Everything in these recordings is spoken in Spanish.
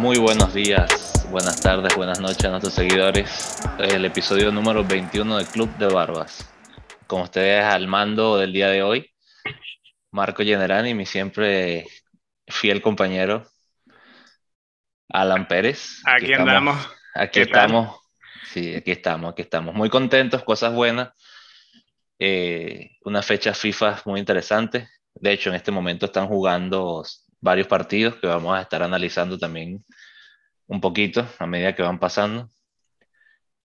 Muy buenos días, buenas tardes, buenas noches a nuestros seguidores. El episodio número 21 del Club de Barbas. Con ustedes al mando del día de hoy, Marco Generani, mi siempre fiel compañero, Alan Pérez. Aquí, andamos. Aquí estamos. Sí, aquí estamos, aquí estamos. Muy contentos, cosas buenas. Eh, una fecha FIFA muy interesante. De hecho, en este momento están jugando varios partidos que vamos a estar analizando también un poquito a medida que van pasando.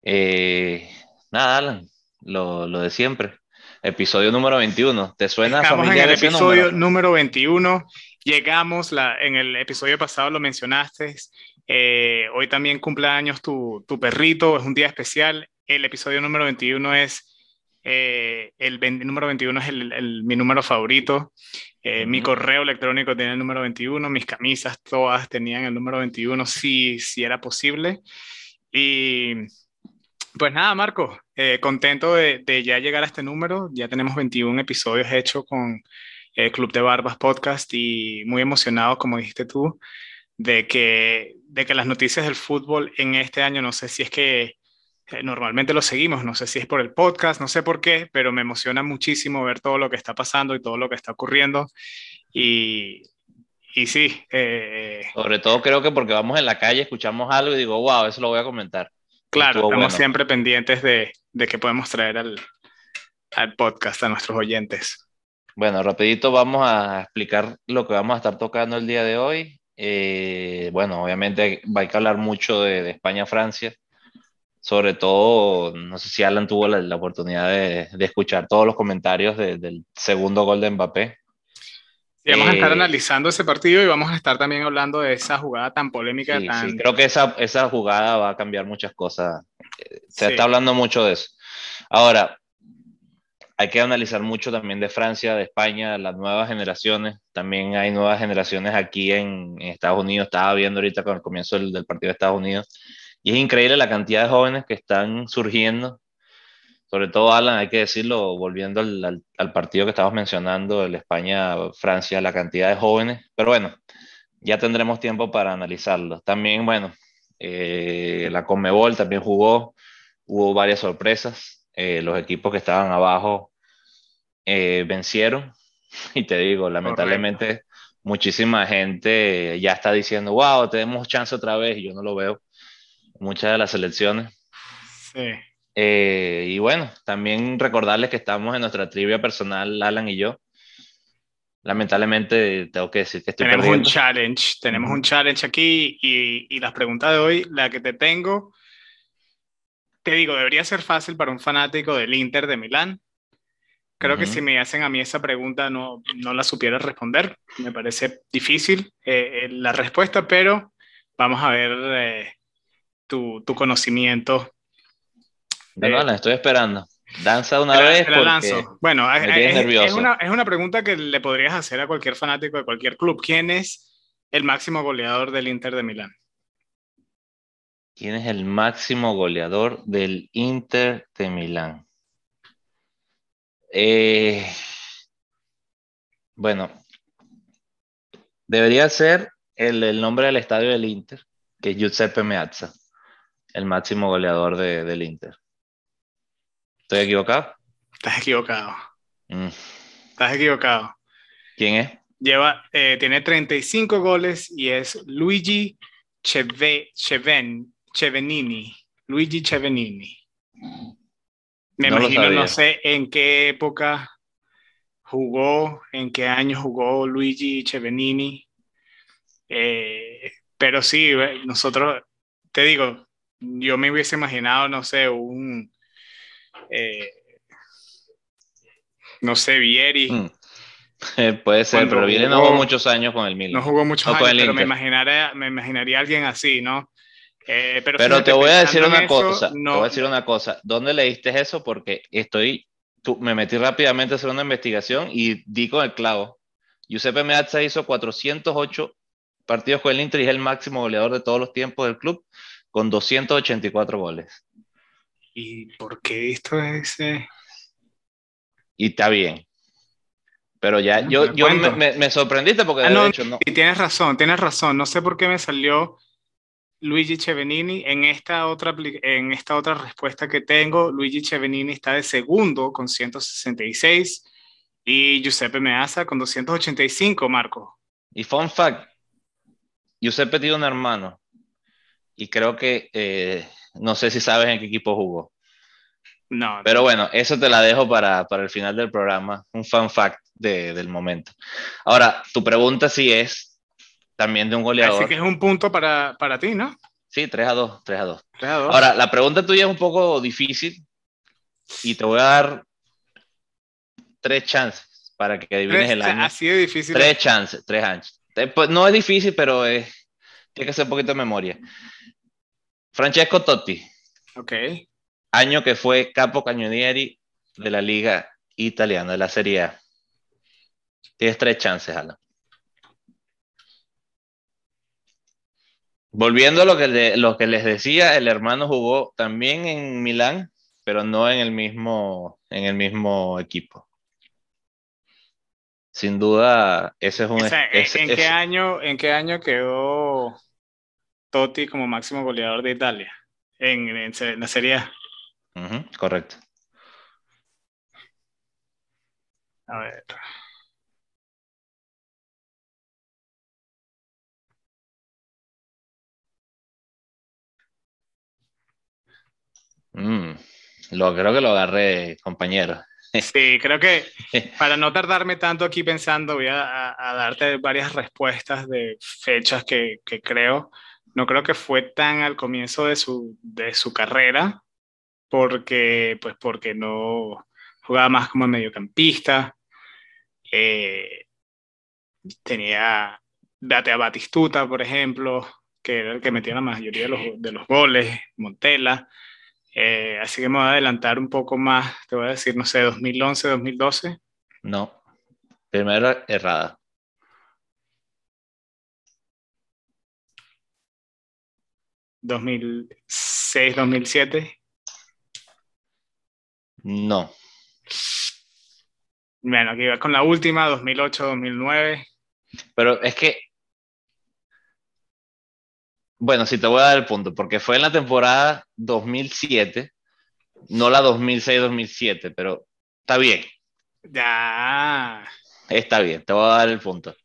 Eh, nada, Alan, lo, lo, de siempre. Episodio número 21. ¿Te suena Estamos en el episodio número 21. Llegamos, la, en el episodio pasado lo mencionaste. Eh, hoy también cumpleaños tu, tu perrito, es un día especial. El episodio número 21 es eh, el, número 21 es el, mi número favorito. Eh, mi correo electrónico tiene el número 21. Mis camisas todas tenían el número 21 si, si era posible. Y pues nada, Marco, eh, contento de, de, ya llegar a este número. Ya tenemos 21 episodios hechos con el Club de Barbas Podcast y muy emocionado, como dijiste tú, de que, de que las noticias del fútbol en este año, no sé si es que eh, normalmente lo seguimos, no sé si es por el podcast, no sé por qué, pero me emociona muchísimo ver todo lo que está pasando y todo lo que está ocurriendo. Y, y sí. Eh, Sobre todo creo que porque vamos en la calle, escuchamos algo y digo, wow, eso lo voy a comentar. Claro, estamos siempre pendientes de, de que podemos traer al, al podcast a nuestros oyentes. Bueno, rapidito vamos a explicar lo que vamos a estar tocando el día de hoy. Eh, bueno, obviamente hay que hablar mucho de, de España-Francia sobre todo, no sé si Alan tuvo la, oportunidad de, de, escuchar todos los comentarios del segundo gol de Mbappé. Y vamos a estar eh, analizando ese partido y vamos a estar también hablando de esa jugada tan polémica. Sí, sí. creo que esa, esa jugada va a cambiar muchas cosas. Se está hablando mucho de eso. Ahora, hay que analizar mucho también de Francia, de España, las nuevas generaciones. También hay nuevas generaciones aquí en, en Estados Unidos. Estaba viendo ahorita con el comienzo del, del partido de Estados Unidos y es increíble la cantidad de jóvenes que están surgiendo. Sobre todo, Alan, hay que decirlo, volviendo al, al, partido que estabas mencionando, el España-Francia, la cantidad de jóvenes. Pero bueno, ya tendremos tiempo para analizarlo. También, bueno, eh, la Conmebol también jugó, hubo varias sorpresas. Eh, los equipos que estaban abajo eh, vencieron. Y te digo, lamentablemente, muchísima gente ya está diciendo, wow, tenemos chance otra vez, y yo no lo veo muchas de las selecciones. Sí. Eh, y bueno, también recordarles que estamos en nuestra trivia personal, Alan y yo. Lamentablemente tengo que decir que estoy Tenemos un challenge, tenemos un challenge aquí y, y las preguntas de hoy, la que te tengo, te digo, debería ser fácil para un fanático del Inter de Milán. Creo que si me hacen a mí esa pregunta no, no la supiera responder. Me parece difícil eh, eh la respuesta, pero vamos a ver eh, tu, tu conocimiento. Bueno, la estoy esperando. Danza una vez. Bueno, es, una, es, una, pregunta que le podrías hacer a cualquier fanático de cualquier club. ¿Quién es el máximo goleador del Inter de Milán? ¿Quién es el máximo goleador del Inter de Milán? Eh, bueno, debería ser el, el, nombre del estadio del Inter, que es Giuseppe Meazza el máximo goleador de, del Inter. ¿Estoy equivocado? Estás equivocado. Mm. Estás equivocado. ¿Quién es? Lleva, eh, tiene 35 goles y es Luigi Cheve, Cheven, Chevenini. Luigi Chevenini. Me no imagino, no sé en qué época jugó, en qué año jugó Luigi Chevenini. Eh, pero sí, nosotros, te digo, yo me hubiese imaginado, no sé, un, eh, no sé, Vieri. Mm. puede ser, pero Vieri no jugó muchos años con el Milan. No jugó muchos años, pero me imaginaría, me imaginaría alguien así, ¿no? Eh, pero, pero te voy a decir una cosa, no... te voy a decir una cosa. ¿Dónde leíste eso? Porque estoy, tú, me metí rápidamente a hacer una investigación y di con el clavo. Giuseppe Meazza hizo 408 partidos con el Inter y es el máximo goleador de todos los tiempos del club con 284 goles. ¿Y por qué esto es ese? Y está bien. Pero ya, yo, yo me, me, sorprendiste porque ah, no, Y tienes razón, tienes razón. No sé por qué me salió Luigi Chevenini. En esta, otra, en esta otra respuesta que tengo, Luigi Chevenini está de segundo con 166 y Giuseppe Meazza con 285, Marco. Y fun fact, Giuseppe tiene un hermano y creo que, eh, no sé si sabes en qué equipo jugó. No. Pero bueno, eso te la dejo para, para el final del programa, un fun fact de, del momento. Ahora, tu pregunta sí es también de un goleador. Así que es un punto para, para ti, ¿no? Sí, 3 a 2, 3 a 2. 3 a 2. Ahora, la pregunta tuya es un poco difícil y te voy a dar tres chances para que adivines Tres- el año. Así de difícil. Tres chances, tres chances. Eh, pues, No es difícil, pero es, tiene que ser un poquito de memoria. Francesco Totti, Ok. año que fue capo cañonieri de la liga italiana, de la Serie A. Tienes tres chances, Alan. Volviendo a lo que, le- lo que les decía, el hermano jugó también en Milán, pero no en el mismo, en el mismo equipo. Sin duda, ese es un... O sea, ¿en, ese- en qué ese- año, ¿En qué año quedó Totti como máximo goleador de Italia? En, en en la Serie A. Correcto. A ver. Mm, lo, creo que lo agarré, compañero. Sí, creo que para no tardarme tanto aquí pensando, voy a, a- a darte varias respuestas de fechas que, que creo. No creo que fue tan al comienzo de su, de su carrera, porque, pues porque no jugaba más como mediocampista. Eh, tenía date a Batistuta, por ejemplo, que era el que metía la mayoría de los, de los goles, Montella. Eh, así que me voy a adelantar un poco más, te voy a decir, no sé, 2011, 2012. No. Primero, errada. ¿2006, 2007? No. Bueno, aquí va con la última, 2008, 2009. Pero es que. Bueno, sí te voy a dar el punto, porque fue en la temporada 2007, no la 2006-2007, pero está bien, Ya. está bien, te voy a dar el punto.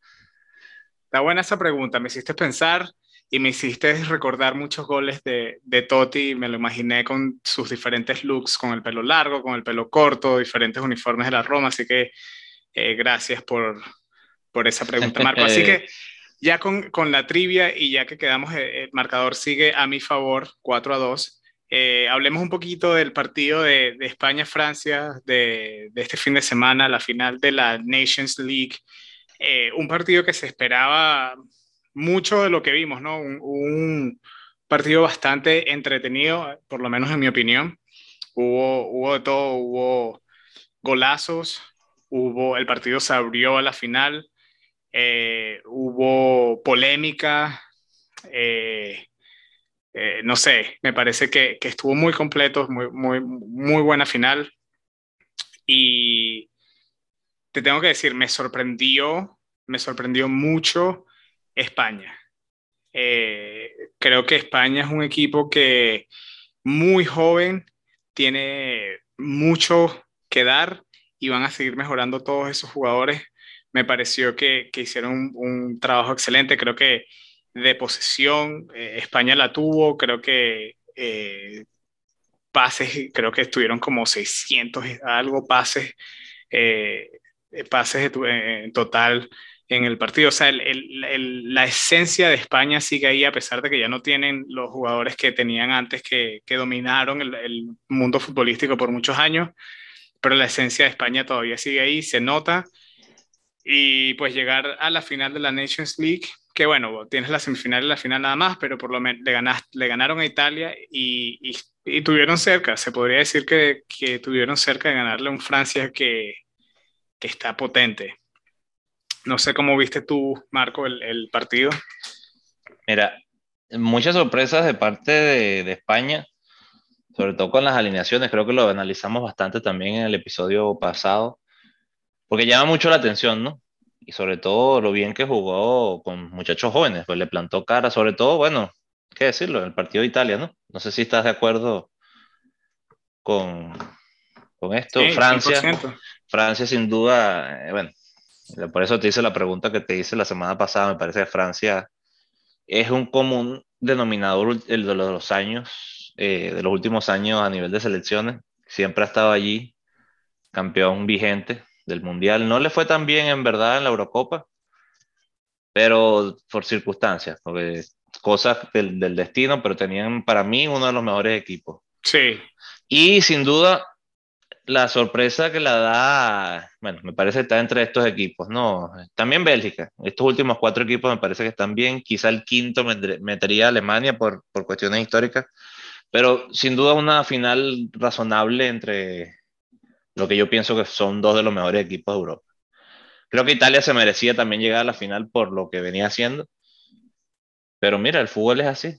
Está buena esa pregunta, me hiciste pensar y me hiciste recordar muchos goles de, de Totti, me lo imaginé con sus diferentes looks, con el pelo largo, con el pelo corto, diferentes uniformes de la Roma, así que eh, gracias por, por esa pregunta, Marco. Así que ya con, con la trivia y ya que quedamos, eh, el marcador sigue a mi favor, 4 a 2. Eh, hablemos un poquito del partido de, de España-Francia de, de este fin de semana, la final de la Nations League. Eh, un partido que se esperaba mucho de lo que vimos, ¿no? Un, un, partido bastante entretenido, por lo menos en mi opinión. Hubo, hubo de todo, hubo golazos, hubo, el partido se abrió a la final, eh, hubo polémica, eh, eh, no sé, me parece que, que estuvo muy completo, muy, muy, muy buena final. Y te tengo que decir, me sorprendió, me sorprendió mucho España. Eh, creo que España es un equipo que muy joven, tiene mucho que dar y van a seguir mejorando todos esos jugadores. Me pareció que, que hicieron un, trabajo excelente. Creo que de posesión eh, España la tuvo. Creo que eh, pases, creo que estuvieron como 600 algo pases, eh, pases en total en el partido. O sea, la esencia de España sigue ahí, a pesar de que ya no tienen los jugadores que tenían antes, que, dominaron el, mundo futbolístico por muchos años, pero la esencia de España todavía sigue ahí, se nota. Y pues llegar a la final de la Nations League, que bueno, tienes la semifinal y la final nada más, pero por lo menos le, ganaste, le ganaron a Italia y, tuvieron cerca, se podría decir que, tuvieron cerca de ganarle a un Francia que está potente. No sé cómo viste tú, Marco, el, el partido. Mira, muchas sorpresas de parte de, de, España, sobre todo con las alineaciones. Creo que lo analizamos bastante también en el episodio pasado, porque llama mucho la atención, ¿no? Y sobre todo lo bien que jugó con muchachos jóvenes, pues le plantó cara, sobre todo, bueno, que decirlo, el partido de Italia, ¿no? No sé si estás de acuerdo con, con esto. Francia, Francia sin duda, eh, bueno, por eso te hice la pregunta que te hice la semana pasada, me parece que Francia es un común denominador el de los años, eh, de los últimos años a nivel de selecciones, siempre ha estado allí, campeón vigente del Mundial. No le fue tan bien en verdad en la Eurocopa, pero por circunstancias, porque cosas del, del destino, pero tenían para mí uno de los mejores equipos. Sí. Y sin duda, la sorpresa que la da, bueno, me parece que está entre estos equipos, ¿no? También Bélgica. Estos últimos cuatro equipos me parece que están bien. Quizá el quinto metería a Alemania por, por cuestiones históricas. Pero sin duda una final razonable entre lo que yo pienso que son dos de los mejores equipos de Europa. Creo que Italia se merecía también llegar a la final por lo que venía haciendo. Pero mira, el fútbol es así.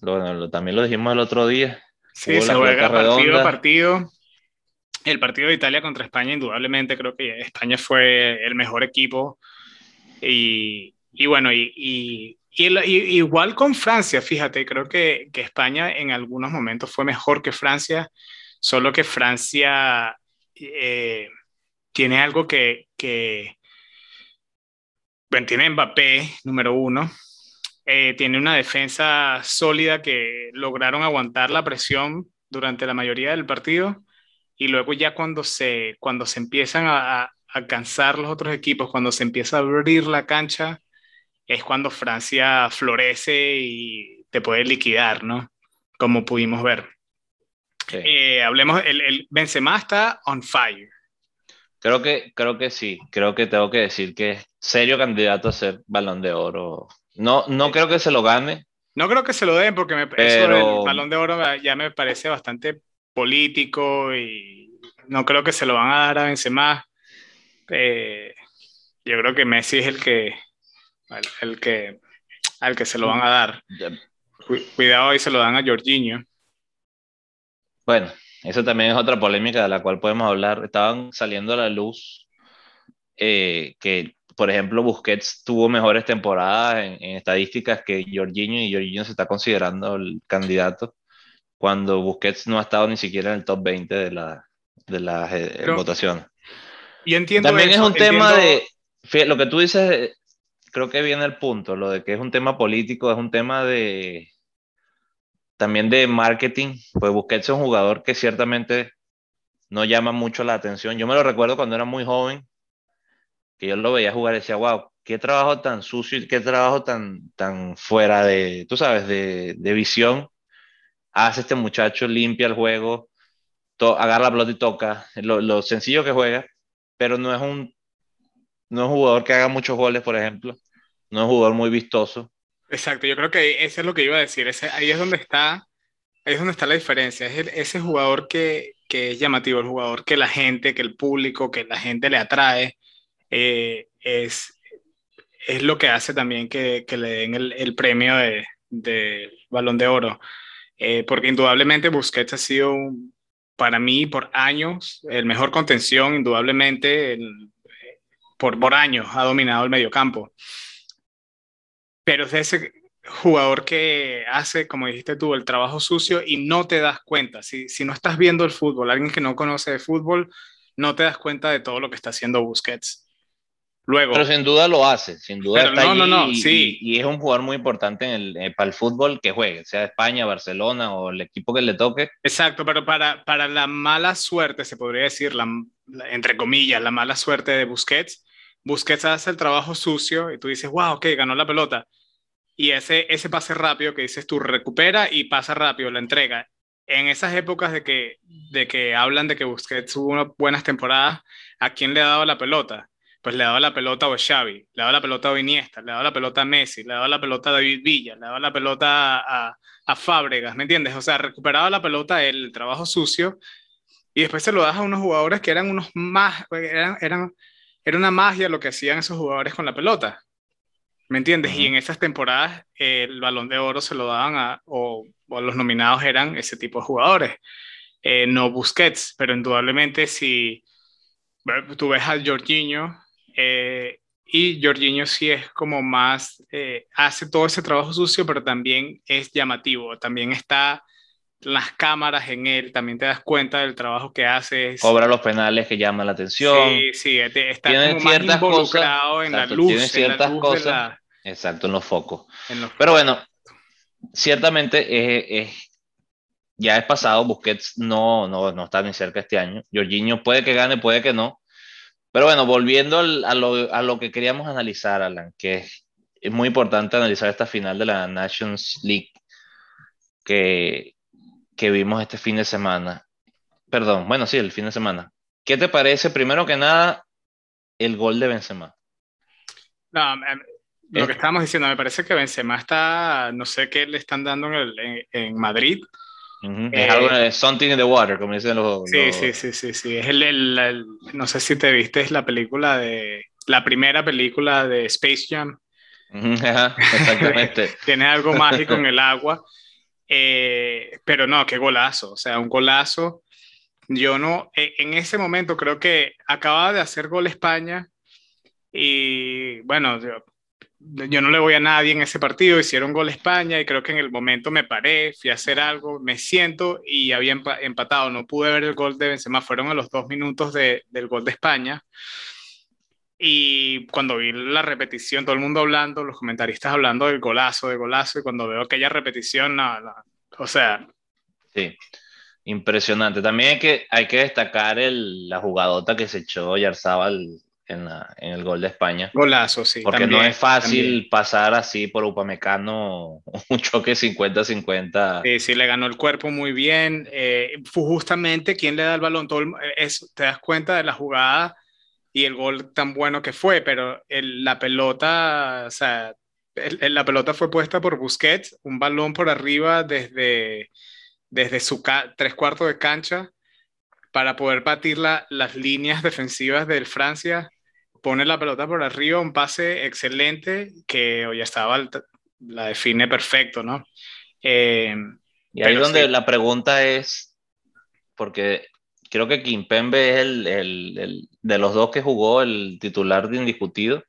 también lo dijimos el otro día. Sí, se juega partido a partido. El partido de Italia contra España, indudablemente, creo que España fue el mejor equipo. Y, bueno, y, igual con Francia, fíjate, creo que, España en algunos momentos fue mejor que Francia, solo que Francia eh, tiene algo que, que, bueno, tiene Mbappé, número uno, eh, tiene una defensa sólida que lograron aguantar la presión durante la mayoría del partido y luego ya cuando se, cuando se empiezan a, a cansar los otros equipos, cuando se empieza a abrir la cancha, es cuando Francia florece y te puede liquidar, ¿no? Como pudimos ver. Eh, hablemos, el, el, Benzema está on fire. Creo que, creo que sí, creo que tengo que decir que es serio candidato a ser balón de oro. No, no creo que se lo gane. No creo que se lo den porque me, eso el balón de oro ya me parece bastante político y no creo que se lo van a dar a Benzema. Eh, yo creo que Messi es el que, el, que, al que se lo van a dar. Cuidado ahí se lo dan a Jorginho. Bueno, eso también es otra polémica de la cual podemos hablar. Estaban saliendo a la luz eh, que, por ejemplo, Busquets tuvo mejores temporadas en, estadísticas que Jorginho y Jorginho se está considerando el candidato cuando Busquets no ha estado ni siquiera en el top 20 de la, de las eh, votaciones. Y entiendo También es un tema de, lo que tú dices, creo que viene el punto, lo de que es un tema político, es un tema de, también de marketing, pues Busquets es un jugador que ciertamente no llama mucho la atención. Yo me lo recuerdo cuando era muy joven, que yo lo veía jugar y decía, wow, qué trabajo tan sucio y qué trabajo tan, tan fuera de, tú sabes, de, de visión hace este muchacho, limpia el juego, agarra la pelota y toca, lo, lo, sencillo que juega, pero no es un no es un jugador que haga muchos goles, por ejemplo, no es un jugador muy vistoso, Exacto, yo creo que eso es lo que iba a decir. Ese, ahí es donde está, ahí es donde está la diferencia. Es ese jugador que, que, es llamativo, el jugador que la gente, que el público, que la gente le atrae, eh, es, es lo que hace también que, que le den el, el premio de, de, Balón de Oro. Eh, porque indudablemente Busquets ha sido, para mí, por años, el mejor contención, indudablemente, por, por años ha dominado el mediocampo pero es ese jugador que hace, como dijiste tú, el trabajo sucio y no te das cuenta. Si, si no estás viendo el fútbol, alguien que no conoce de fútbol, no te das cuenta de todo lo que está haciendo Busquets. Luego, pero sin duda lo hace, sin duda está no, no, no, y, sí. y, es un jugador muy importante en el, eh, para el fútbol que juegue, sea España, Barcelona o el equipo que le toque. Exacto, pero para, para la mala suerte, se podría decir, la, entre comillas, la mala suerte de Busquets, Busquets hace el trabajo sucio y tú dices, wow, ok, ganó la pelota. Y ese, ese pase rápido que dices tú, recupera y pasa rápido, la entrega. En esas épocas de que, de que hablan de que Busquets tuvo unas buenas temporadas, ¿a quién le ha dado la pelota? Pues le dado la pelota a Xavi, le dado la pelota a Iniesta, le dado la pelota a Messi, le dado la pelota a David Villa, le dado la pelota a, a Fábregas, ¿me entiendes? O sea, recuperaba la pelota el trabajo sucio y después se lo das a unos jugadores que eran unos más, eran, eran era una magia lo que hacían esos jugadores con la pelota. ¿Me entiendes? Y en esas temporadas el balón de oro se lo daban a, o, los nominados eran ese tipo de jugadores. Eh, no Busquets, pero indudablemente si tú ves al Jorginho, eh, y Jorginho sí es como más, eh, hace todo ese trabajo sucio, pero también es llamativo, también está las cámaras en él, también te das cuenta del trabajo que hace. Cobra los penales que llaman la atención. Sí, sí, está como más involucrado en la luz. Tiene ciertas cosas, exacto, en los focos. Pero bueno, ciertamente es, ya es pasado, Busquets no, no, no está ni cerca este año. Jorginho puede que gane, puede que no. Pero bueno, volviendo a, lo, a, lo, que queríamos analizar, Alan, que es, es muy importante analizar esta final de la Nations League que, que vimos este fin de semana. Perdón, bueno, sí, el fin de semana. ¿Qué te parece, primero que nada, el gol de Benzema? No, lo eh. que estábamos diciendo, me parece que Benzema está, no sé qué le están dando en, en, Madrid. Es algo de something in the water, como dicen los. Sí, sí, sí, sí, sí. Es el, no sé si te viste, es la película de. La primera película de Space Jam. exactamente. Tiene algo mágico en el agua. Eh, pero no, qué golazo, o sea, un golazo. Yo no, e, en ese momento creo que acababa de hacer gol España y bueno, yo, no le voy a nadie en ese partido, hicieron gol España y creo que en el momento me paré, fui a hacer algo, me siento y había empatado, no pude ver el gol de Benzema, fueron a los dos minutos del gol de España. Y cuando vi la repetición, todo el mundo hablando, los comentaristas hablando del golazo, de golazo, y cuando veo aquella repetición, nada, o sea. Sí, impresionante. También hay que, hay que destacar el, la jugadota que se echó Yarzábal en, en, el gol de España. Golazo, sí. Porque no es fácil pasar así por Upamecano un choque 50-50. Sí, sí, le ganó el cuerpo muy bien. Eh, fue justamente quien le da el balón. Todo es, te das cuenta de la jugada y el gol tan bueno que fue, pero la pelota, o sea, la pelota fue puesta por Busquets, un balón por arriba desde, desde su tres cuartos de cancha para poder batir las líneas defensivas del Francia. Pone la pelota por arriba, un pase excelente que hoy estaba, la define perfecto, ¿no? Eh, y ahí donde la pregunta es, porque creo que Kimpembe es el, el, de los dos que jugó el titular de indiscutido,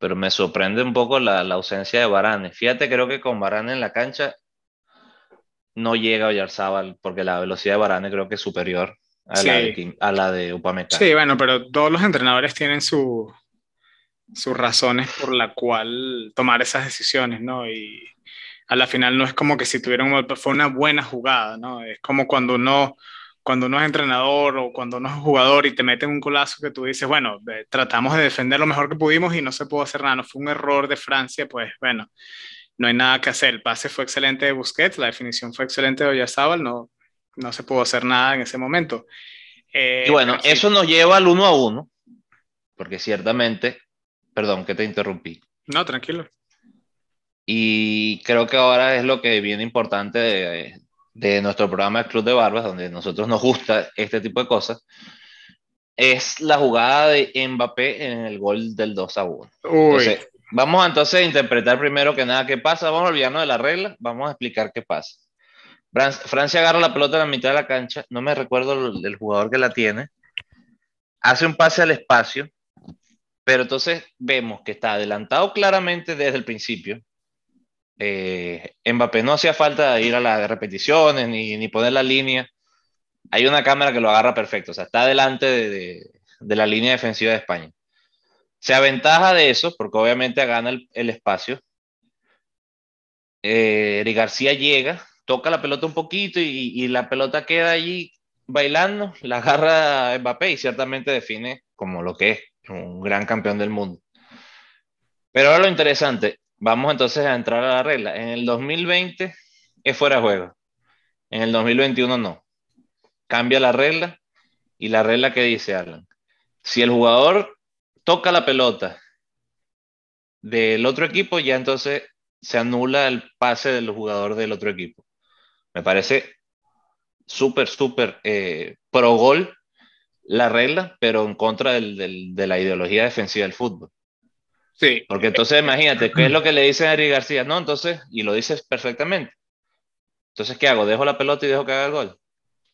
pero me sorprende un poco la, la, ausencia de Varane. Fíjate, creo que con Varane en la cancha no llega Oyarzábal, porque la velocidad de Varane creo que es superior a, la, de, a la de Upamecano. Sí, bueno, pero todos los entrenadores tienen su, sus razones por la cual tomar esas decisiones, ¿no? Y a la final no es como que si tuvieron, fue una buena jugada, ¿no? Es como cuando uno cuando uno es entrenador o cuando uno es jugador y te meten un colazo que tú dices, bueno, tratamos de defender lo mejor que pudimos y no se pudo hacer nada, no fue un error de Francia, pues bueno, no hay nada que hacer. El pase fue excelente de Busquets, la definición fue excelente de Oyarzabal, no, no se pudo hacer nada en ese momento. Eh, y bueno, eso nos lleva al uno a uno, porque ciertamente, perdón que te interrumpí. No, tranquilo. Y creo que ahora es lo que viene importante de, de nuestro programa Club de Barbas, donde a nosotros nos gusta este tipo de cosas, es la jugada de Mbappé en el gol del 2 a 1. Entonces, vamos entonces a interpretar primero que nada qué pasa, vamos a olvidarnos de la regla, vamos a explicar qué pasa. Francia agarra la pelota en la mitad de la cancha, no me recuerdo el, jugador que la tiene, hace un pase al espacio, pero entonces vemos que está adelantado claramente desde el principio, eh, Mbappé no hacía falta ir a las repeticiones ni, ni, poner la línea. Hay una cámara que lo agarra perfecto, o sea, está delante de, de, la línea defensiva de España. Se aventaja de eso, porque obviamente gana el, el espacio. Eh, Eric García llega, toca la pelota un poquito y, la pelota queda allí bailando, la agarra Mbappé y ciertamente define como lo que es, un gran campeón del mundo. Pero ahora lo interesante, Vamos entonces a entrar a la regla. En el 2020 es fuera de juego. En el 2021 no. Cambia la regla y la regla que dice Alan. Si el jugador toca la pelota del otro equipo, ya entonces se anula el pase del jugador del otro equipo. Me parece súper, súper eh, pro gol la regla, pero en contra de la ideología defensiva del fútbol. Sí. Porque entonces imagínate, ¿qué es lo que le dice a Eric García? No, entonces, y lo dices perfectamente. Entonces, ¿qué hago? ¿Dejo la pelota y dejo que haga el gol?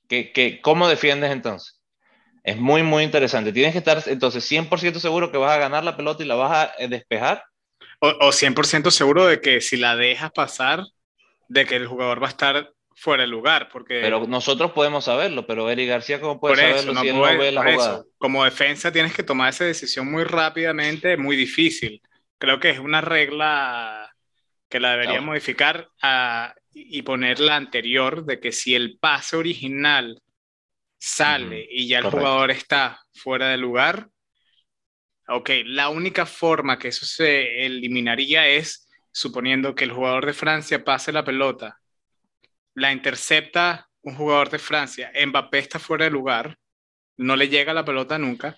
¿Qué, qué, ¿Cómo defiendes entonces? Es muy, muy interesante. Tienes que estar entonces 100% seguro que vas a ganar la pelota y la vas a eh, despejar. O, o 100% seguro de que si la dejas pasar, de que el jugador va a estar fuera de lugar. Porque... Pero nosotros podemos saberlo, pero Eric García, ¿cómo puede saberlo no si él no ve la jugada? Como defensa tienes que tomar esa decisión muy rápidamente, muy difícil. Creo que es una regla que la debería modificar a, y poner la anterior de que si el pase original sale y ya el jugador está fuera de lugar, ok, la única forma que eso se eliminaría es suponiendo que el jugador de Francia pase la pelota, la intercepta un jugador de Francia, Mbappé está fuera de lugar, no le llega la pelota nunca,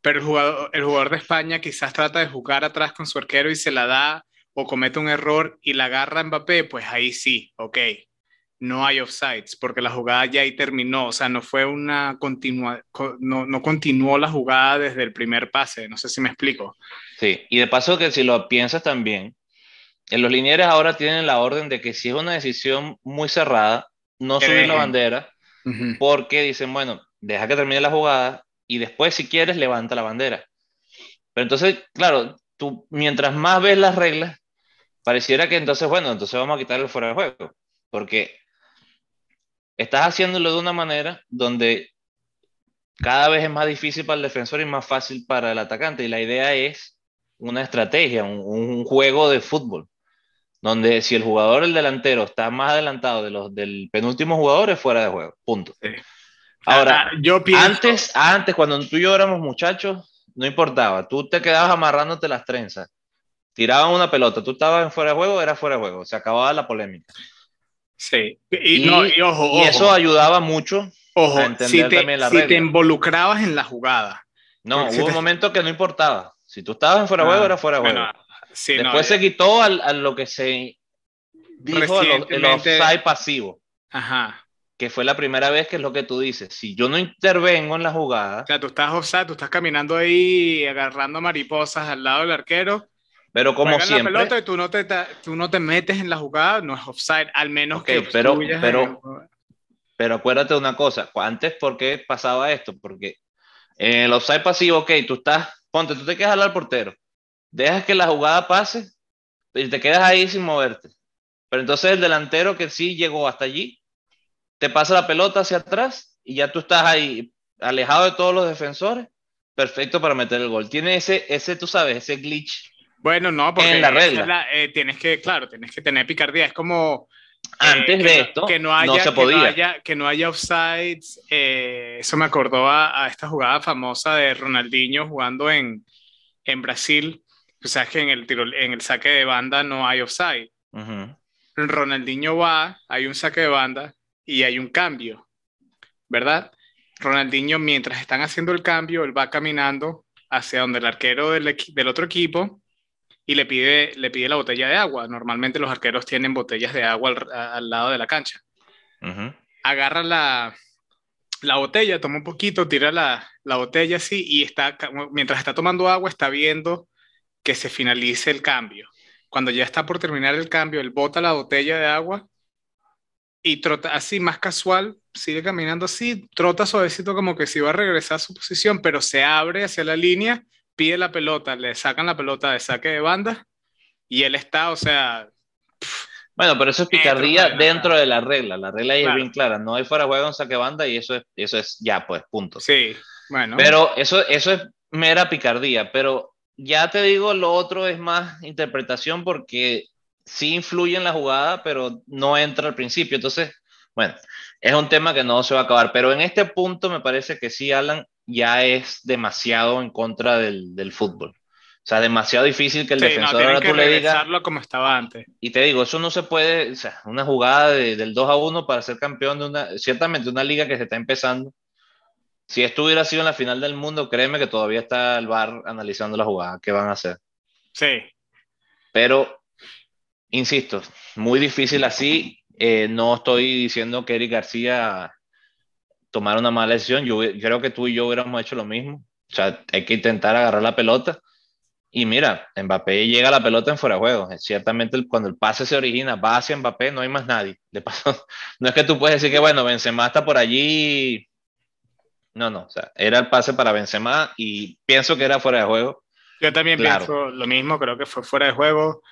pero el jugador, el jugador de España quizás trata de jugar atrás con su arquero y se la da o comete un error y la agarra Mbappé, pues ahí sí, ok, no hay offsides, porque la jugada ya ahí terminó, o sea, no fue una continua, no, no continuó la jugada desde el primer pase, no sé si me explico. Sí, y de paso que si lo piensas también, los linieres ahora tienen la orden de que si es una decisión muy cerrada, no subir la bandera, porque dicen, bueno, deja que termine la jugada y después si quieres levanta la bandera. Pero entonces, claro, tú mientras más ves las reglas, pareciera que entonces, bueno, entonces vamos a quitarle fuera de juego, porque estás haciéndolo de una manera donde cada vez es más difícil para el defensor y más fácil para el atacante. Y la idea es una estrategia, un, juego de fútbol, donde si el jugador, el delantero, está más adelantado de los, del penúltimo jugador, es fuera de juego. Punto. Ahora, ah, yo antes, antes, cuando tú y yo éramos muchachos, no importaba. Tú te quedabas amarrándote las trenzas tiraban una pelota, tú estabas en fuera de juego, era fuera de juego, se acababa la polémica. Sí, y, ojo, y eso ayudaba mucho ojo, a entender si te, también la si te involucrabas en la jugada. No, hubo un momento que no importaba. Si tú estabas en fuera de juego, ah, era fuera de juego. Después se quitó a, lo que se dijo el offside pasivo. Ajá. Que fue la primera vez que es lo que tú dices. Si yo no intervengo en la jugada. O sea, tú estás offside, tú estás caminando ahí agarrando mariposas al lado del arquero pero como siempre. La pelota y tú no, te, tú no te metes en la jugada, no es offside, al menos que. Pero, pero, pero acuérdate de una cosa. Antes, ¿por qué pasaba esto? Porque en el offside pasivo, ok, tú estás, ponte, tú te quedas al portero, dejas que la jugada pase y te quedas ahí sin moverte. Pero entonces el delantero que sí llegó hasta allí, te pasa la pelota hacia atrás y ya tú estás ahí alejado de todos los defensores, perfecto para meter el gol. Tiene ese, ese tú sabes, ese glitch bueno, no, porque en la regla. Eh, tienes que, claro, tienes que tener picardía. Es como. Antes eh, de esto, que no, haya, se podía. Que no haya, que no haya offsides. Eh, eso me acordó a, esta jugada famosa de Ronaldinho jugando en, en Brasil. O sea, que en el, tiro, en el saque de banda no hay offside. Ronaldinho va, hay un saque de banda y hay un cambio, ¿verdad? Ronaldinho, mientras están haciendo el cambio, él va caminando hacia donde el arquero del, del otro equipo y le pide, le pide la botella de agua. Normalmente los arqueros tienen botellas de agua al, lado de la cancha. Agarra la, la, botella, toma un poquito, tira la, la, botella así y está, mientras está tomando agua está viendo que se finalice el cambio. Cuando ya está por terminar el cambio, él bota la botella de agua y trota así, más casual, sigue caminando así, trota suavecito como que si va a regresar a su posición, pero se abre hacia la línea pide la pelota, le sacan la pelota de saque de banda y él está, o sea... Bueno, pero eso es picardía dentro de la regla. La regla ahí es bien clara. No hay fuera juego en saque de banda y eso es, eso es ya, pues, punto. Sí, bueno. Pero eso, eso es mera picardía. Pero ya te digo, lo otro es más interpretación porque sí influye en la jugada, pero no entra al principio. Entonces, bueno, es un tema que no se va a acabar. Pero en este punto me parece que sí, Alan, ya es demasiado en contra del, del fútbol. O sea, demasiado difícil que el defensor ahora tú le digas. como estaba antes. Y te digo, eso no se puede, o sea, una jugada del 2 a 1 para ser campeón de una, ciertamente una liga que se está empezando. Si esto hubiera sido en la final del mundo, créeme que todavía está el VAR analizando la jugada, ¿qué van a hacer? Sí. Pero, insisto, muy difícil así. Eh, no estoy diciendo que Eric García tomar una mala decisión. Yo creo que tú y yo hubiéramos hecho lo mismo. O sea, hay que intentar agarrar la pelota. Y mira, Mbappé llega a la pelota en fuera de juego. Ciertamente cuando el pase se origina, va hacia Mbappé, no hay más nadie. De paso, no es que tú puedes decir que, bueno, Benzema está por allí No, no, o sea, era el pase para Benzema y pienso que era fuera de juego. Yo también pienso lo mismo, creo que fue fuera de juego.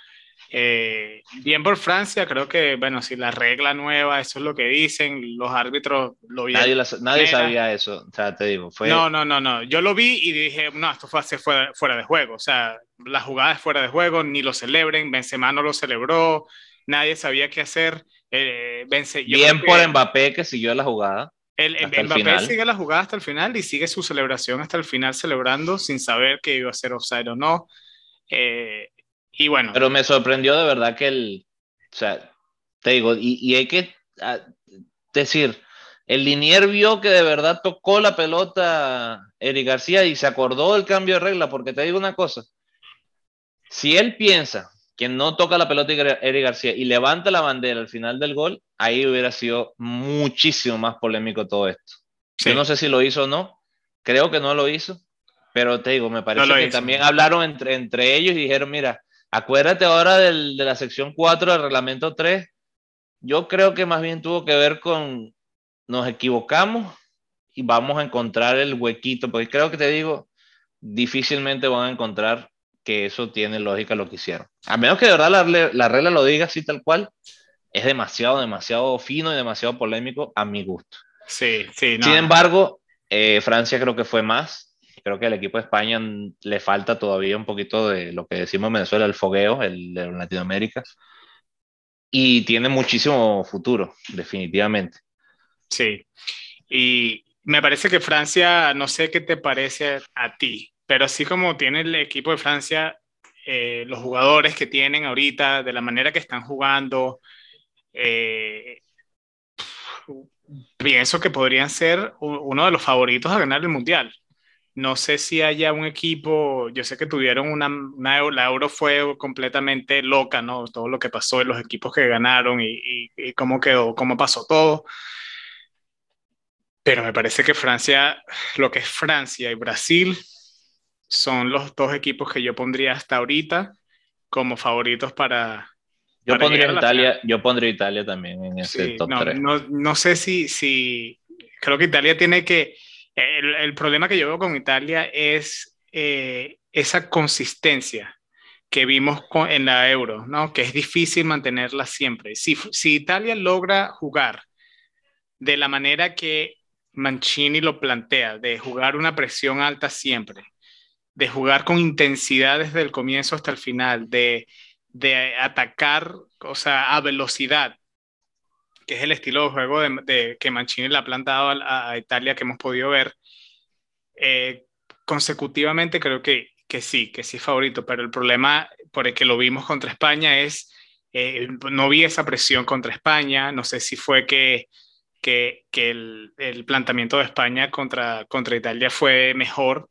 Eh, bien por Francia, creo que, bueno, si la regla nueva, eso es lo que dicen, los árbitros lo vieron. Nadie, nadie sabía eso, o sea, te digo. Fue... No, no, no, no. Yo lo vi y dije, no, esto fue fuera, fuera de juego. O sea, la jugada es fuera de juego, ni lo celebren. Benzema no lo celebró, nadie sabía qué hacer. Eh, bien por Mbappé que siguió la jugada. El, Mbappé sigue la jugada hasta el final y sigue su celebración hasta el final, celebrando sin saber que iba a ser offside o no. Eh, y bueno. Pero me sorprendió de verdad que el. O sea, te digo, y, hay que ah, decir, el Linier vio que de verdad tocó la pelota Eric García y se acordó del cambio de regla, porque te digo una cosa. Si él piensa que no toca la pelota Eric García y levanta la bandera al final del gol, ahí hubiera sido muchísimo más polémico todo esto. Yo no sé si lo hizo o no, creo que no lo hizo, pero te digo, me parece que también hablaron entre, entre ellos y dijeron, mira, acuérdate ahora del, de la sección 4 del reglamento 3, yo creo que más bien tuvo que ver con nos equivocamos y vamos a encontrar el huequito, porque creo que te digo, difícilmente van a encontrar que eso tiene lógica lo que hicieron. A menos que de verdad la, la regla lo diga así tal cual, es demasiado, demasiado fino y demasiado polémico a mi gusto. Sí, sí. Sin embargo, eh, Francia creo que fue más. Creo que al equipo de España le falta todavía un poquito de lo que decimos en Venezuela, el fogueo, el de Latinoamérica. Y tiene muchísimo futuro, definitivamente. Sí. Y me parece que Francia, no sé qué te parece a ti, pero así como tiene el equipo de Francia, eh, los jugadores que tienen ahorita, de la manera que están jugando, eh, pienso que podrían ser uno de los favoritos a ganar el Mundial. No sé si haya un equipo, yo sé que tuvieron una, la Euro fue completamente loca, ¿no? Todo lo que pasó los equipos que ganaron y, y cómo quedó, cómo pasó todo. Pero me parece que Francia, lo que es Francia y Brasil, son los dos equipos que yo pondría hasta ahorita como favoritos para, yo pondría Italia, yo pondría Italia también en ese top no, 3. No, no, sé si, si, creo que Italia tiene que, el, el problema que yo veo con Italia es eh, esa consistencia que vimos con, en la Euro, ¿no? Que es difícil mantenerla siempre. Si, si Italia logra jugar de la manera que Mancini lo plantea, de jugar una presión alta siempre, de jugar con intensidad desde el comienzo hasta el final, de de atacar, o sea, a velocidad, que es el estilo de juego de, que Mancini le ha plantado a, Italia que hemos podido ver, eh, consecutivamente creo que, que sí, que sí favorito, pero el problema por el que lo vimos contra España es, eh, no vi esa presión contra España, no sé si fue que, que, que el, el, planteamiento de España contra, contra Italia fue mejor,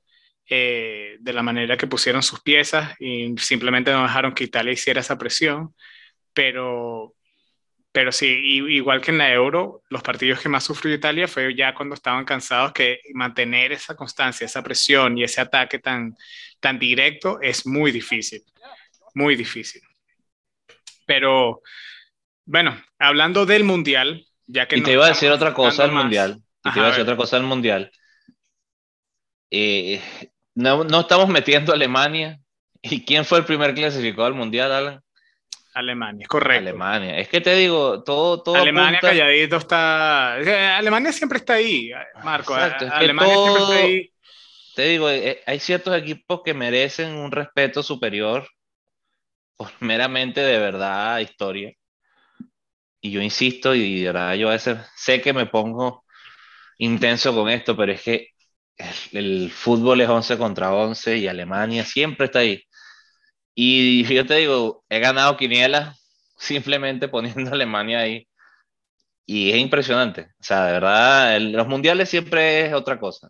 eh, de la manera que pusieron sus piezas y simplemente no dejaron que Italia hiciera esa presión. Pero, pero sí, igual que en la Euro, los partidos que más sufrió Italia fue ya cuando estaban cansados que mantener esa constancia, esa presión y ese ataque tan, tan directo es muy difícil, muy difícil. Pero bueno, hablando del Mundial, ya que... Y te iba a decir otra cosa del Mundial. Y te iba a decir otra cosa del Mundial. Eh, no, no estamos metiendo a Alemania. ¿Y quién fue el primer clasificado al Mundial, Alan? Alemania, correcto. Alemania. Es que te digo, todo, todo Alemania calladito está. Alemania siempre está ahí, Marco. Alemania siempre está ahí. Te digo, eh, hay ciertos equipos que merecen un respeto superior por meramente de verdad historia. Y yo insisto, y de verdad yo a veces sé que me pongo intenso con esto, pero es que el fútbol es 11 contra 11 y Alemania siempre está ahí. Y yo te digo, he ganado quiniela simplemente poniendo Alemania ahí. Y es impresionante. O sea, de verdad, los mundiales siempre es otra cosa.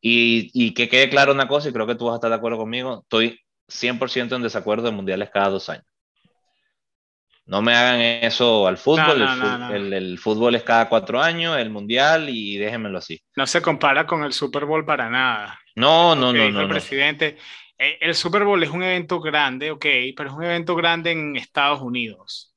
y, y, que quede claro una cosa, y creo que tú vas a estar de acuerdo conmigo, estoy 100% en desacuerdo de mundiales cada dos años. No me hagan eso al fútbol. el, fútbol es cada cuatro años, el mundial, y déjenmelo así. No se compara con el Super Bowl para nada. No, no, no, no. El presidente, eh, el Super Bowl es un evento grande, ok, pero es un evento grande en Estados Unidos.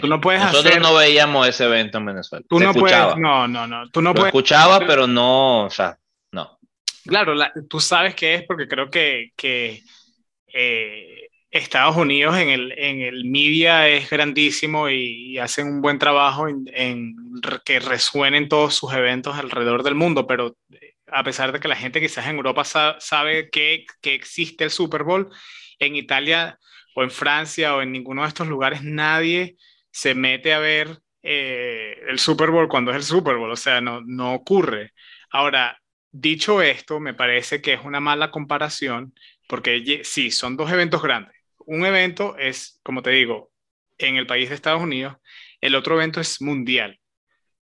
Tú no puedes Nosotros no veíamos ese evento en Venezuela. Tú no puedes, no, no, no. Tú no Lo escuchaba, pero no, o sea, no. Claro, tú sabes qué es porque creo que, que eh, Estados Unidos en el, en el media es grandísimo y, hacen un buen trabajo en, en, que resuenen todos sus eventos alrededor del mundo, pero eh, a pesar de que la gente quizás en Europa sabe que, que existe el Super Bowl, en Italia o en Francia o en ninguno de estos lugares nadie se mete a ver eh, el Super Bowl cuando es el Super Bowl, o sea, no, no ocurre. Ahora, dicho esto, me parece que es una mala comparación, porque sí, son dos eventos grandes. Un evento es, como te digo, en el país de Estados Unidos, el otro evento es mundial.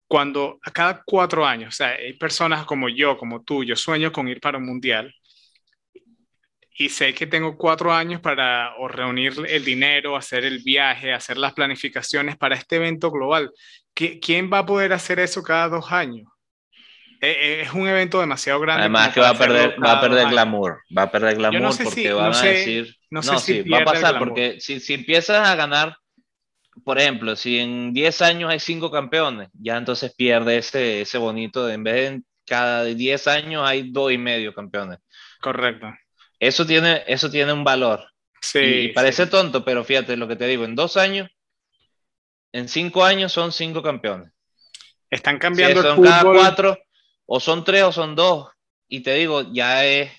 Cuando a cada cuatro años, o sea, hay personas como yo, como tú, yo sueño con ir para un mundial, y sé que tengo cuatro años para reunir el dinero, hacer el viaje, hacer las planificaciones para este evento global. ¿Quién va a poder hacer eso cada dos años? E, e, es un evento demasiado grande. Además que va a perder, va a perder glamour, va a perder glamour porque van a decir, no, sé si va a pasar porque si, si empiezas a ganar, por ejemplo, si en 10 años hay cinco campeones, ya entonces pierde ese, ese bonito, de, en vez de cada 10 años hay dos y medio campeones. Correcto. Eso tiene, eso tiene un valor. Sí. Y, parece tonto, pero fíjate lo que te digo, en dos años, en cinco años son cinco campeones. Están cambiando son cada cuatro, o son tres o son dos. Y te digo, ya es.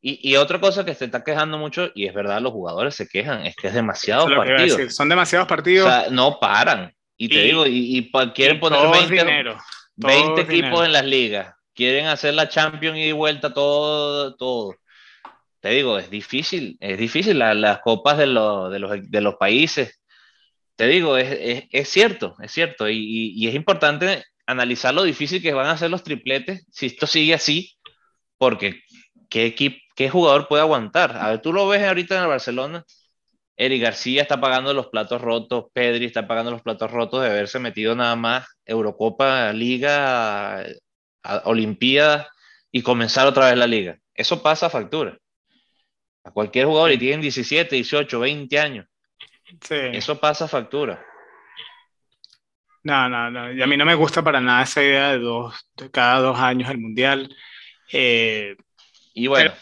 Y, otra cosa que se está quejando mucho, y es verdad, los jugadores se quejan, es que es demasiado partidos. Son demasiados partidos. O sea, no paran. Y te digo, y, quieren poner 20, 20 equipos en las ligas. Quieren hacer la Champions y vuelta todo, todo te digo, es difícil, es difícil las copas de, de, los, países. Te digo, es, cierto, es cierto. Y, es importante analizar lo difícil que van a ser los tripletes si esto sigue así, porque ¿qué, equipo, qué jugador puede aguantar? A ver, tú lo ves ahorita en el Barcelona. Eric García está pagando los platos rotos, Pedri está pagando los platos rotos de haberse metido nada más Eurocopa, Liga, Olimpiada y comenzar otra vez la liga. Eso pasa a factura a cualquier jugador y tienen 17, 18, 20 años. Eso pasa factura. No, no, no. Y a mí no me gusta para nada esa idea de, dos, de cada dos años el mundial. Eh, y bueno,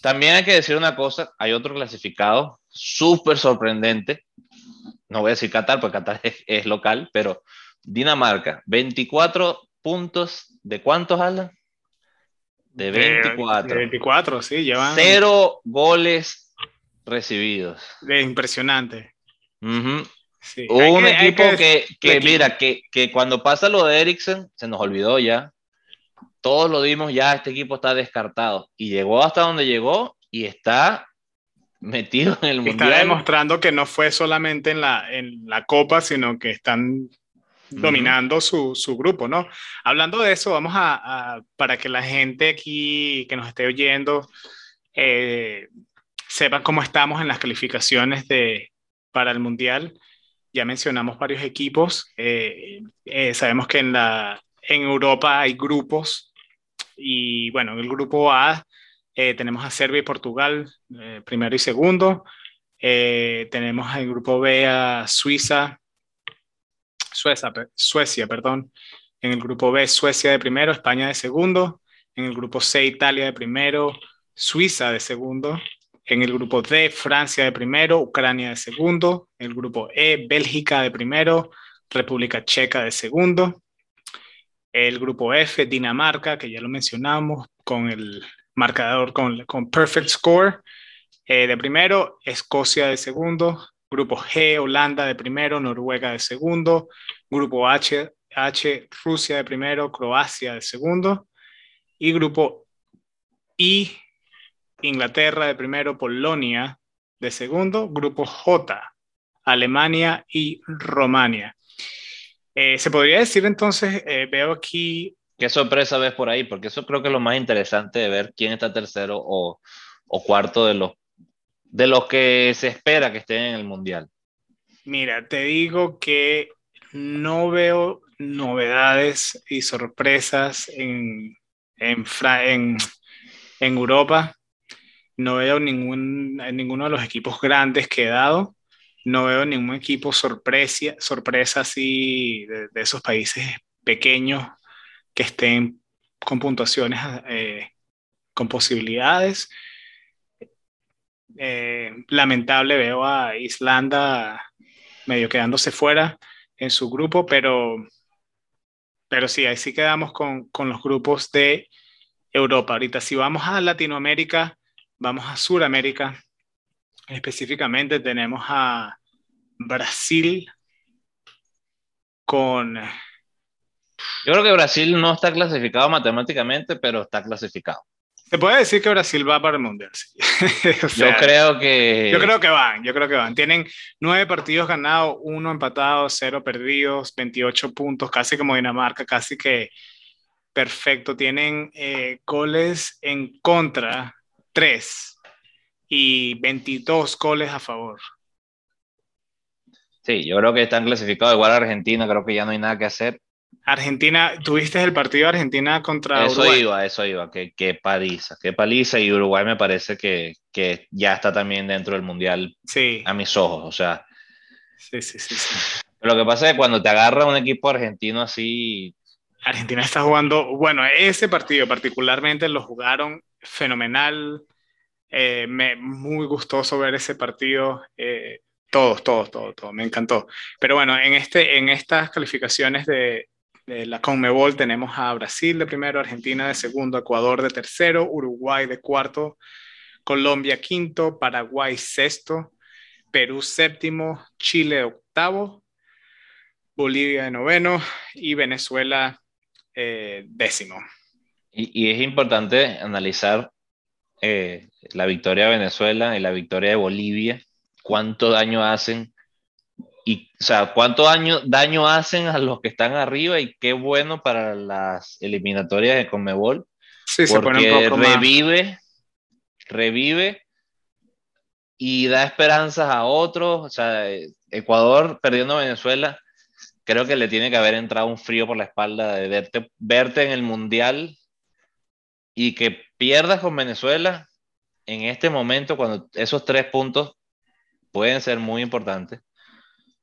también hay que decir una cosa: hay otro clasificado súper sorprendente. No voy a decir Qatar, porque Qatar es, local, pero Dinamarca, 24 puntos. ¿De cuántos, Alan? De 24. De 24, sí, llevan. Cero goles recibidos. De impresionante. Sí. un equipo que, que, mira, que, que, cuando pasa lo de Eriksen, se nos olvidó ya. Todos lo dimos ya, este equipo está descartado. Y llegó hasta donde llegó y está metido en el Mundial. Está demostrando que no fue solamente en la, en la Copa, sino que están dominando su, su, grupo, ¿no? Hablando de eso, vamos a, para que la gente aquí que nos esté oyendo eh, sepa cómo estamos en las calificaciones de, para el Mundial. Ya mencionamos varios equipos. Eh, eh, sabemos que en, la, en Europa hay grupos y bueno, en el grupo A tenemos a Serbia y Portugal, primero y segundo. tenemos en el grupo B a Suiza, Suecia, Suecia, perdón. En el grupo B, Suecia de primero, España de segundo. En el grupo C, Italia de primero, Suiza de segundo. En el grupo D, Francia de primero, Ucrania de segundo. En el grupo E, Bélgica de primero, República Checa de segundo. El grupo F, Dinamarca, que ya lo mencionamos, con el marcador con, con perfect score. Eh, de primero, Escocia de segundo, Grupo G, Holanda de primero, Noruega de segundo. Grupo H, H, Rusia de primero, Croacia de segundo. Y grupo I, Inglaterra de primero, Polonia de segundo. Grupo J, Alemania y Romania. Eh, se podría decir entonces, eh, veo aquí... ¿Qué sorpresa ves por ahí? Porque eso creo que es lo más interesante de ver quién está tercero o, o cuarto de los de los que se espera que estén en el Mundial? Mira, te digo que no veo novedades y sorpresas en, en, en, Europa. No veo ningún, ninguno de los equipos grandes que he dado. no veo ningún equipo sorpresa, sorpresa así de, esos países pequeños que estén con puntuaciones, eh, con posibilidades. Eh, lamentable veo a Islanda medio quedándose fuera en su grupo, pero, pero sí, ahí sí quedamos con, con los grupos de Europa. Ahorita, si vamos a Latinoamérica, vamos a Sudamérica, específicamente tenemos a Brasil con... Yo creo que Brasil no está clasificado matemáticamente, pero está clasificado. Se puede decir que Brasil va para el Mundial, yo creo que... Yo creo que van, yo creo que van. Tienen nueve partidos ganados, uno empatado, cero perdidos, 28 puntos, casi como Dinamarca, casi que perfecto. Tienen eh, goles en contra, tres, y 22 goles a favor. Sí, yo creo que están clasificados igual a Argentina, creo que ya no hay nada que hacer. Argentina, tuviste el partido de Argentina contra eso Uruguay. Eso iba, eso iba, que, que, paliza, qué paliza y Uruguay me parece que, que, ya está también dentro del Mundial sí. a mis ojos, o sea. Sí, sí, sí, sí. Lo que pasa es que cuando te agarra un equipo argentino así... Argentina está jugando, bueno, ese partido particularmente lo jugaron fenomenal, eh, muy gustoso ver ese partido. Eh, todos, todos, todos, todos, me encantó. Pero bueno, en, este, en estas calificaciones de, de la Conmebol tenemos a Brasil de primero, Argentina de segundo, Ecuador de tercero, Uruguay de cuarto, Colombia quinto, Paraguay sexto, Perú séptimo, Chile octavo, Bolivia de noveno y Venezuela eh, décimo. Y, y, es importante analizar eh, la victoria de Venezuela y la victoria de Bolivia, cuánto daño hacen y, o sea, cuánto daño, daño hacen a los que están arriba y qué bueno para las eliminatorias de Conmebol. Sí, porque revive, revive y da esperanzas a otros. O sea, Ecuador perdiendo a Venezuela, creo que le tiene que haber entrado un frío por la espalda de verte, verte en el Mundial y que pierdas con Venezuela en este momento, cuando esos tres puntos pueden ser muy importantes.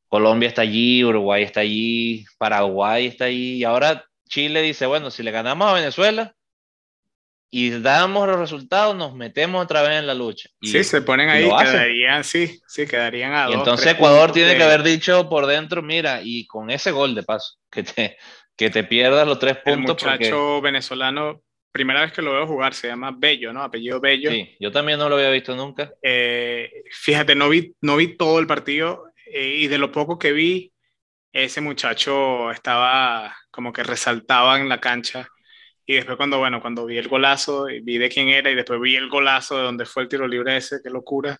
Colombia está allí, Uruguay está allí, Paraguay está allí, y ahora Chile dice, bueno, si le ganamos a Venezuela y damos los resultados, nos metemos otra vez en la lucha. sí, se ponen ahí, quedarían, sí, sí, quedarían a y Entonces Ecuador tiene que haber dicho por dentro, mira, y con ese gol de paso, que te, que te pierdas los tres puntos. El muchacho venezolano primera vez que lo veo jugar, se llama Bello, ¿no? Apellido Bello. Sí, yo también no lo había visto nunca. Eh, fíjate, no vi, no vi todo el partido eh, y de lo poco que vi, ese muchacho estaba como que resaltaba en la cancha. Y después cuando, bueno, cuando vi el golazo, vi de quién era y después vi el golazo de donde fue el tiro libre ese, qué locura.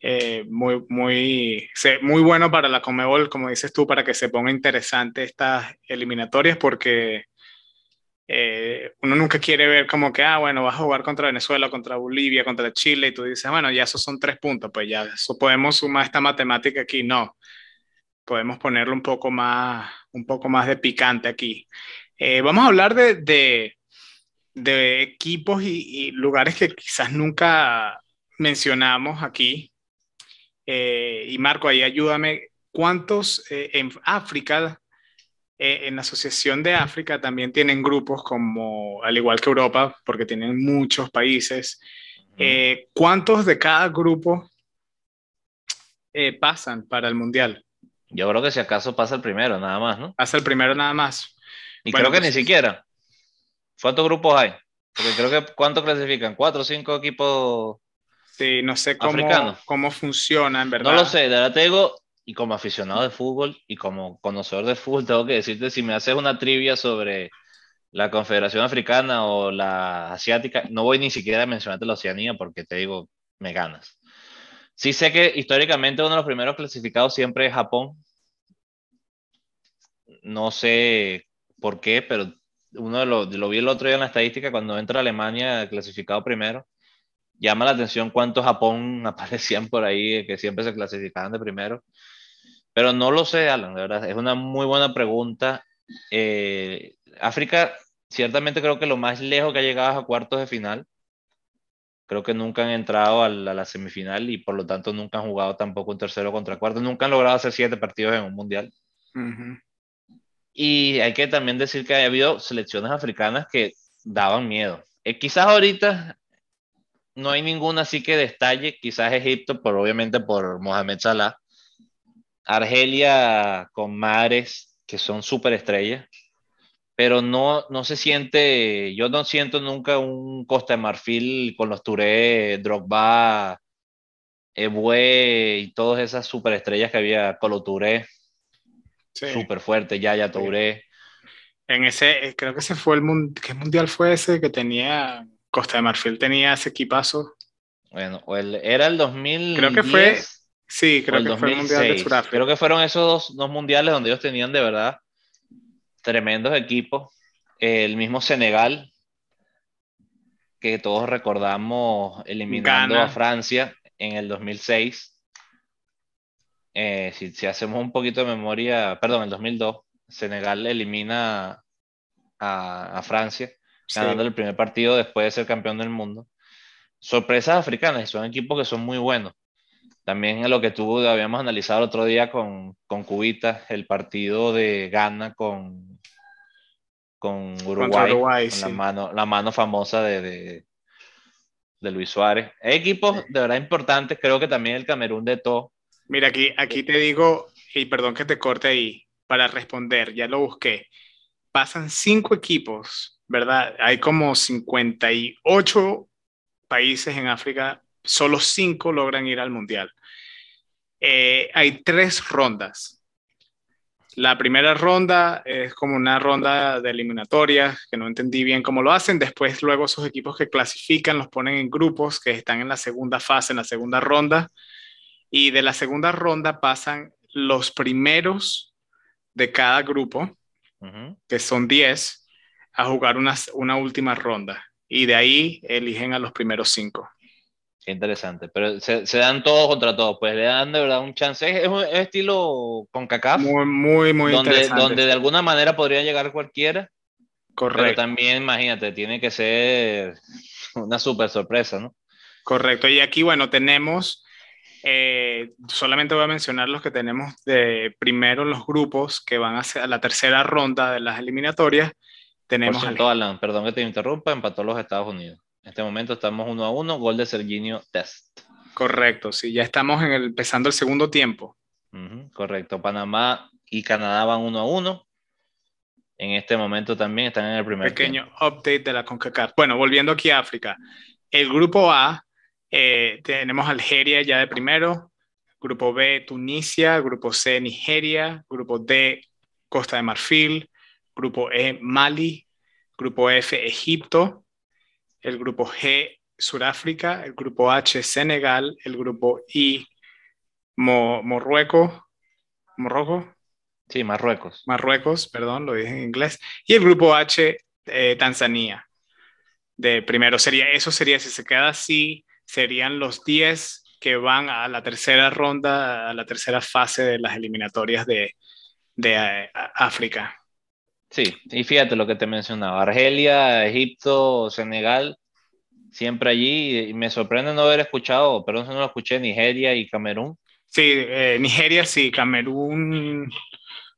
Eh, muy, muy, muy bueno para la Comebol, como dices tú, para que se ponga interesante estas eliminatorias, porque eh, uno nunca quiere ver como que, ah, bueno, vas a jugar contra Venezuela, contra Bolivia, contra Chile, y tú dices, bueno, ya esos son tres puntos, pues ya eso podemos sumar esta matemática aquí. No, podemos ponerlo un poco más, un poco más de picante aquí. Eh, vamos a hablar de, de, de equipos y, lugares que quizás nunca mencionamos aquí. Eh, y Marco, ahí ayúdame, ¿cuántos en África eh, en la Asociación de África también tienen grupos como, al igual que Europa, porque tienen muchos países. Eh, ¿Cuántos de cada grupo eh, pasan para el Mundial? Yo creo que si acaso pasa el primero, nada más, ¿no? Pasa el primero nada más. Y creo que ni pues, siquiera. ¿Cuántos grupos hay? Porque creo que ¿cuántos clasifican? ¿Cuatro o cinco equipos? Sí, no sé cómo, cómo funciona, en verdad. No lo sé, de verdad te digo, y como aficionado de fútbol y como conocedor de fútbol, tengo que decirte, si me haces una trivia sobre la Confederación Africana o la Asiática, no voy ni siquiera a mencionarte la Oceanía porque te digo, me ganas. Sí sé que históricamente uno de los primeros clasificados siempre es Japón. No sé por qué, pero uno lo, lo vi el otro día en la estadística, cuando entra Alemania clasificado primero, llama la atención cuántos Japón aparecían por ahí, que siempre se clasificaban de primero. Pero no lo sé, Alan, de verdad. Es una muy buena pregunta. Eh, África, ciertamente creo que lo más lejos que ha llegado es a cuartos de final. creo que nunca han entrado a la, semifinal y por lo tanto nunca han jugado tampoco un tercero contra cuarto, nunca han logrado hacer siete partidos en un mundial. Y hay que también decir que ha habido selecciones africanas que daban miedo. Eh, quizás ahorita no hay ninguna así que destalle, quizás Egipto, por, obviamente por Mohamed Salah. Argelia con Mares, que son súper estrellas, pero no, no se siente, yo no siento nunca un Costa de Marfil con los Touré, Drogba, Ebue y todas esas superestrellas que había, Colo Touré, súper fuerte, Yaya Touré. En ese, eh, creo que ese fue el mundial, ¿qué mundial fue ese que tenía Costa de Marfil? Tenía ese equipazo. Bueno, el, era el 2000. Creo que fue, sí, creo que fue el mundial de Sudáfrica. Creo que fueron esos dos, dos mundiales donde ellos tenían de verdad tremendos equipos. El mismo Senegal, que todos recordamos eliminando a Francia en el 2006. Eh, si, si, hacemos un poquito de memoria, perdón, el 2002, Senegal elimina a, Francia, ganando el primer partido después de ser campeón del mundo. Sorpresas africanas, son equipos que son muy buenos. También lo que tú habíamos analizado el otro día con, con Cubita, el partido de Ghana con, con Uruguay, la, mano, la mano famosa de, de, Luis Suárez. Equipos de verdad importantes, creo que también el Camerún de todo. Mira, aquí, aquí te digo, y perdón que te corte ahí, para responder, ya lo busqué. Pasan cinco equipos, ¿verdad? Hay como 58 países en África, solo cinco logran ir al Mundial. Eh, hay tres rondas. La primera ronda es como una ronda de eliminatorias, que no entendí bien cómo lo hacen. Después, luego, esos equipos que clasifican los ponen en grupos que están en la segunda fase, en la segunda ronda. Y de la segunda ronda pasan los primeros de cada grupo, que son 10, a jugar una, una última ronda. Y de ahí eligen a los primeros cinco. Qué interesante. Pero se, dan todos contra todos. Pues le dan de verdad un chance. Es, un estilo con CACAF. Muy, muy, muy donde, interesante. Donde de alguna manera podría llegar cualquiera. Correcto. Pero también, imagínate, tiene que ser una súper sorpresa, ¿no? Correcto. Y aquí, bueno, tenemos. Eh, solamente voy a mencionar los que tenemos de primero los grupos que van a la tercera ronda de las eliminatorias. Tenemos. Alan, perdón que te interrumpa, empató los Estados Unidos. En este momento estamos uno a uno, gol de Serginio Test. Correcto, sí, ya estamos en el, empezando el segundo tiempo. correcto, Panamá y Canadá van uno a uno. En este momento también están en el primer Pequeño update de la CONCACAF. Bueno, volviendo aquí a África. El grupo A, eh, tenemos Algeria ya de primero, grupo B, Tunisia, grupo C, Nigeria, grupo D, Costa de Marfil, grupo E, Mali, grupo F, Egipto, el grupo G, Sudáfrica, el grupo H, Senegal, el grupo I, Mo Marruecos, Sí, Marruecos. Marruecos, perdón, lo dije en inglés. Y el grupo H, eh, Tanzania. De primero sería, eso sería, si se queda así, serían los 10 que van a la tercera ronda, a la tercera fase de las eliminatorias de, de eh, África. Sí, y fíjate lo que te mencionaba, Argelia, Egipto, Senegal, siempre allí, y me sorprende no haber escuchado, perdón si no lo escuché, Nigeria y Camerún. Sí, eh, Nigeria sí, Camerún,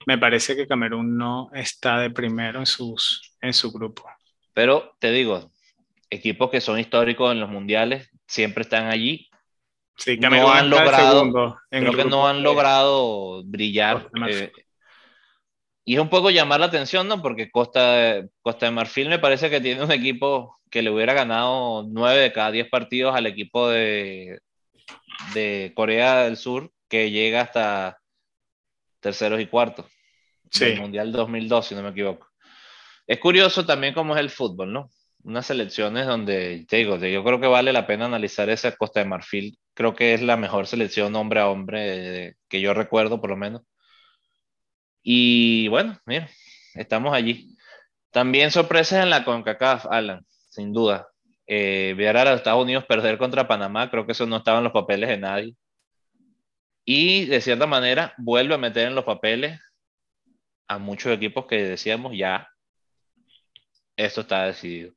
me parece que Camerún no está de primero en, sus, en su grupo. Pero te digo, equipos que son históricos en los mundiales siempre están allí. Sí, Camerún no han logrado, creo que no han logrado brillar y es un poco llamar la atención, ¿no? Porque Costa, Costa de Marfil me parece que tiene un equipo que le hubiera ganado nueve de cada diez partidos al equipo de, de Corea del Sur, que llega hasta terceros y cuartos. Sí. El Mundial 2002, si no me equivoco. Es curioso también cómo es el fútbol, ¿no? Unas selecciones donde, te digo, yo creo que vale la pena analizar esa Costa de Marfil. Creo que es la mejor selección hombre a hombre que yo recuerdo, por lo menos y bueno, mira, estamos allí. También sorpresas en la CONCACAF, Alan, sin duda. Eh, ver a los Estados Unidos perder contra Panamá, creo que eso no estaba en los papeles de nadie. Y de cierta manera vuelve a meter en los papeles a muchos equipos que decíamos ya, esto está decidido.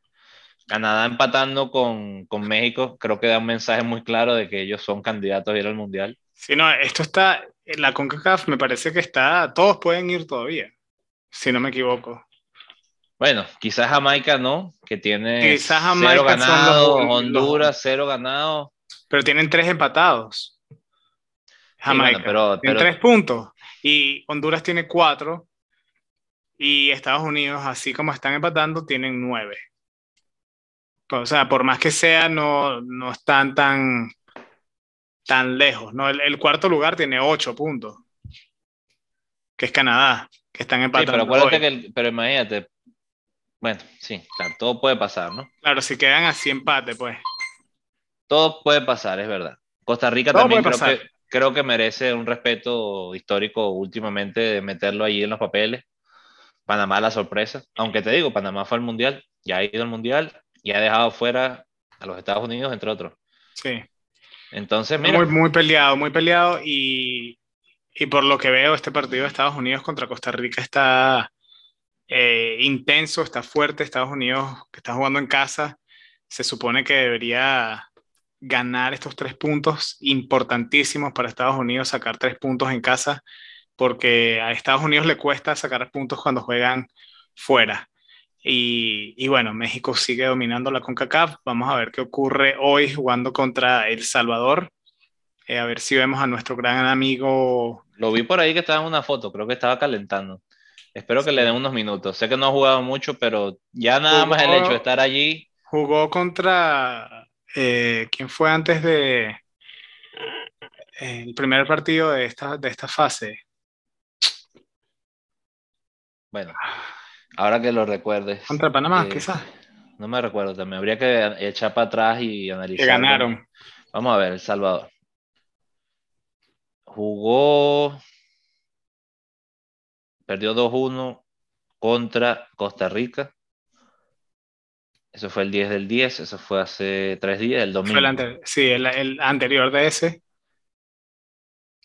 Canadá empatando con, con, México, creo que da un mensaje muy claro de que ellos son candidatos a ir al Mundial. Sí, no, esto está, en la CONCACAF me parece que está, todos pueden ir todavía, si no me equivoco. Bueno, quizás Jamaica no, que tiene quizás Jamaica cero ganado, Honduras cero ganado. Pero tienen tres empatados. Jamaica. pero, pero... tres puntos. Y Honduras tiene cuatro. Y Estados Unidos, así como están empatando, tienen nueve. O sea, por más que sea, no, no están tan, tan lejos. ¿no? El, cuarto lugar tiene ocho puntos, que es Canadá, que están empatando. pero acuérdate que, pero imagínate, bueno, sí, todo puede pasar, ¿no? Claro, si quedan así empate, pues. Todo puede pasar, es verdad. Costa Rica también creo que, creo que merece un respeto histórico últimamente de meterlo allí en los papeles. Panamá la sorpresa, aunque te digo, Panamá fue al Mundial, ya ha ido al Mundial y ha dejado fuera a los Estados Unidos, entre otros. Sí. Entonces, mira. Muy, muy peleado, muy peleado y, y por lo que veo, este partido de Estados Unidos contra Costa Rica está eh, intenso, está fuerte. Estados Unidos, que está jugando en casa, se supone que debería ganar estos tres puntos importantísimos para Estados Unidos, sacar tres puntos en casa, porque a Estados Unidos le cuesta sacar puntos cuando juegan fuera. Y, y, bueno, México sigue dominando la CONCACAF. Vamos a ver qué ocurre hoy jugando contra El Salvador. Eh, a ver si vemos a nuestro gran amigo. Lo vi por ahí que estaba en una foto, creo que estaba calentando. Espero que le den unos minutos. Sé que no ha jugado mucho, pero ya nada más el hecho de estar allí. Jugó contra. Eh, ¿Quién fue antes de. el primer partido de esta, de esta fase? Bueno, ahora que lo recuerdes. Contra Panamá, eh, quizás. No me recuerdo, también habría que echar para atrás y analizar. Que ganaron. Vamos a ver, El Salvador. Jugó perdió 2-1 contra Costa Rica. Eso fue el 10 del 10, eso fue hace tres días, el domingo. sí, el, anterior de ese.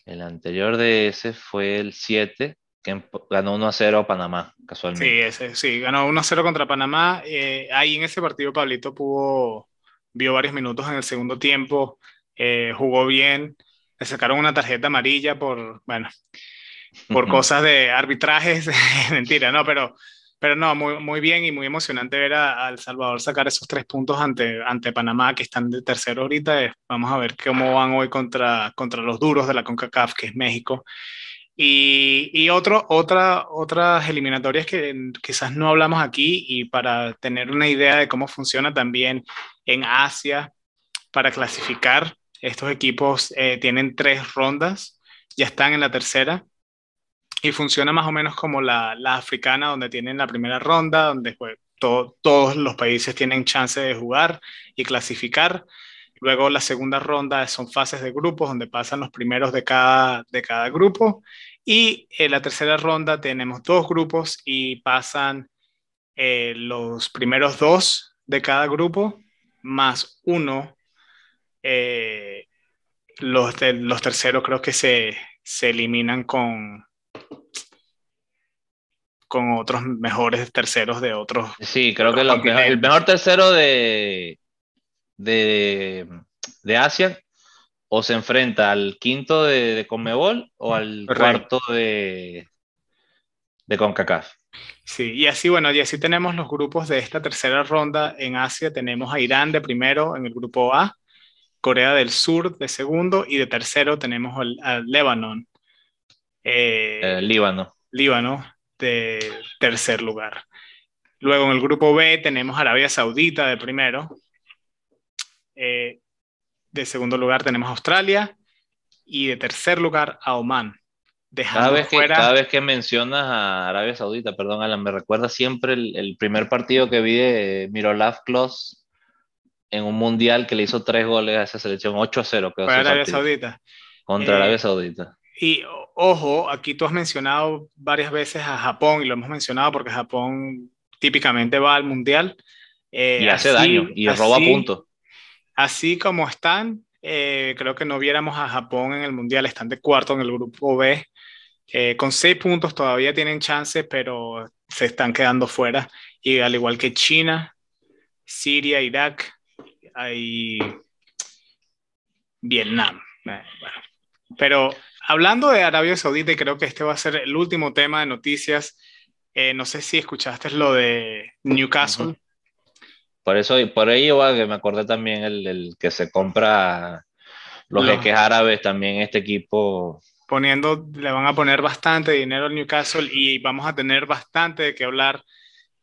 El anterior de ese fue el 7, que ganó 1 0 a Panamá, casualmente. Sí, ese, sí, ganó 1 0 contra Panamá. Eh, ahí en ese partido Pablito pudo, vio varios minutos en el segundo tiempo, eh, jugó bien, le sacaron una tarjeta amarilla por, bueno, por cosas de arbitrajes, mentira, no, pero, pero no, muy, muy bien y muy emocionante ver a, El Salvador sacar esos tres puntos ante, ante Panamá, que están de tercero ahorita. Eh, vamos a ver cómo van hoy contra, contra los duros de la CONCACAF, que es México. Y, y otro, otra, otras eliminatorias que quizás no hablamos aquí y para tener una idea de cómo funciona también en Asia, para clasificar, estos equipos eh, tienen tres rondas, ya están en la tercera y funciona más o menos como la, la africana, donde tienen la primera ronda, donde pues, todos los países tienen chance de jugar y clasificar. Luego la segunda ronda son fases de grupos, donde pasan los primeros de cada, de cada grupo. Y en la tercera ronda tenemos dos grupos y pasan eh, los primeros dos de cada grupo, más uno. Eh, los, de, los terceros creo que se, se eliminan con, con otros mejores terceros de otros. Sí, creo que el mejor tercero de, de, de, Asia o se enfrenta al quinto de, de Conmebol o al cuarto de, de CONCACAF. Sí, y así, bueno, y así tenemos los grupos de esta tercera ronda en Asia. Tenemos a Irán de primero en el grupo A, Corea del Sur de segundo y de tercero tenemos al, al Lebanon. Eh, Líbano. Líbano tercer lugar. Luego en el grupo B tenemos Arabia Saudita de primero. Eh, de segundo lugar tenemos Australia y de tercer lugar a Oman. Cada vez, que, cada vez que mencionas a Arabia Saudita, perdón Alan, me recuerda siempre el, primer partido que vi de Mirolav Klos en un mundial que le hizo tres goles a esa selección, 8 a 0. Arabia Saudita. Contra Arabia eh, Saudita. Y ojo, aquí tú has mencionado varias veces a Japón y lo hemos mencionado porque Japón típicamente va al mundial. Eh, y hace daño y roba puntos. Así como están, eh, creo que no viéramos a Japón en el mundial, están de cuarto en el grupo B. Eh, con seis puntos todavía tienen chance, pero se están quedando fuera. Y al igual que China, Siria, Irak, hay Vietnam. Eh, Pero hablando de Arabia Saudita, y creo que este va a ser el último tema de noticias, no sé si escuchaste lo de Newcastle. Por eso, por ello que me acordé también el, el que se compra los jeques árabes también este equipo. Poniendo, le van a poner bastante dinero al Newcastle y vamos a tener bastante de qué hablar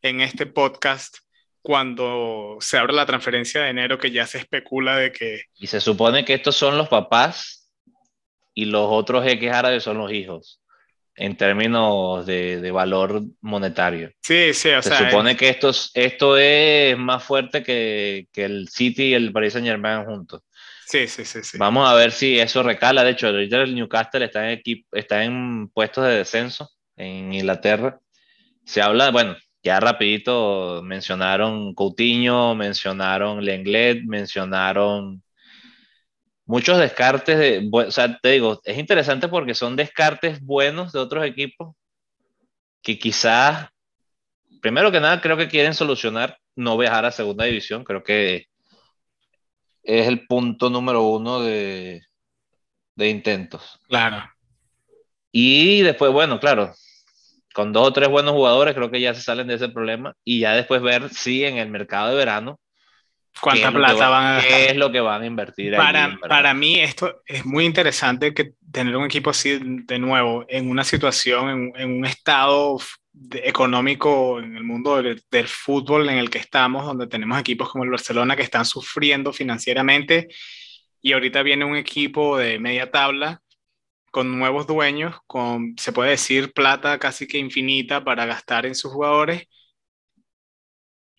en este podcast cuando se abre la transferencia de enero que ya se especula de que... Y se supone que estos son los papás y los otros jeques árabes son los hijos en términos de, de valor monetario. Sí, sí, o se sea... Se supone que esto, esto es más fuerte que, que el City y el Paris Saint Germain juntos. Sí, sí, sí, sí. Vamos a ver si eso recala. De hecho, ahorita el Newcastle está en, equipo, está en puestos de descenso en Inglaterra. Se habla, bueno, ya rapidito mencionaron Coutinho, mencionaron Lenglet, mencionaron muchos descartes. De, o sea, te digo, es interesante porque son descartes buenos de otros equipos que quizás, primero que nada, creo que quieren solucionar no viajar a segunda división. Creo que es el punto número uno de, de intentos. Claro. Y después, bueno, claro, con dos o tres buenos jugadores creo que ya se salen de ese problema y ya después ver si en el mercado de verano cuánta plata van a gastar. ¿Qué es lo que van a invertir? Para, ahí, para mí esto es muy interesante que tener un equipo así de nuevo en una situación, en, en un estado de, económico en el mundo del, del, fútbol en el que estamos, donde tenemos equipos como el Barcelona que están sufriendo financieramente y ahorita viene un equipo de media tabla con nuevos dueños, con, se puede decir, plata casi que infinita para gastar en sus jugadores.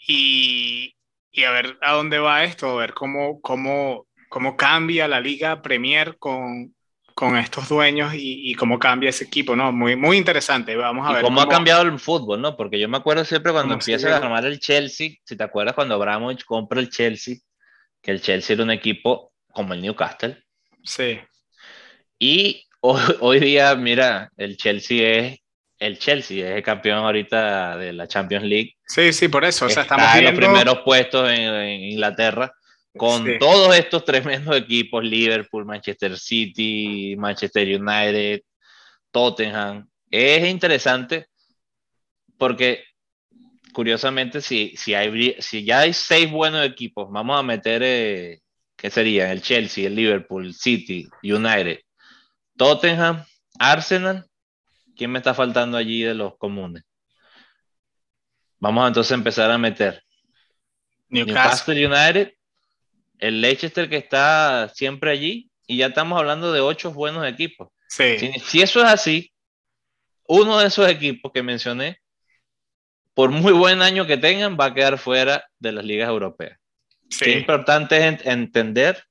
Y, y a ver a dónde va esto, a ver cómo, cómo, cómo cambia la Liga Premier con, con estos dueños y, y, cómo cambia ese equipo, ¿no? Muy, muy interesante. Vamos a y ver. Cómo, cómo, ha cambiado el fútbol, ¿no? Porque yo me acuerdo siempre cuando empieza a armar el Chelsea, si te acuerdas cuando Abramovich compra el Chelsea, que el Chelsea era un equipo como el Newcastle. Sí. Y hoy, hoy día, mira, el Chelsea es el Chelsea, es el campeón ahorita de la Champions League. Sí, sí, por eso. O sea, Está estamos en viendo... los primeros puestos en, en Inglaterra con Sí. todos estos tremendos equipos, Liverpool, Manchester City, Manchester United, Tottenham. Es interesante porque, curiosamente, si, si, hay, si ya hay seis buenos equipos, vamos a meter, eh, ¿qué serían? El Chelsea, el Liverpool, City, United, Tottenham, Arsenal. ¿Quién me está faltando allí de los comunes? Vamos a entonces empezar a meter Newcastle. Newcastle United, el Leicester que está siempre allí, y ya estamos hablando de ocho buenos equipos. Sí. Si, si, eso es así, uno de esos equipos que mencioné, por muy buen año que tengan, va a quedar fuera de las ligas europeas. sí. Qué importante es ent entender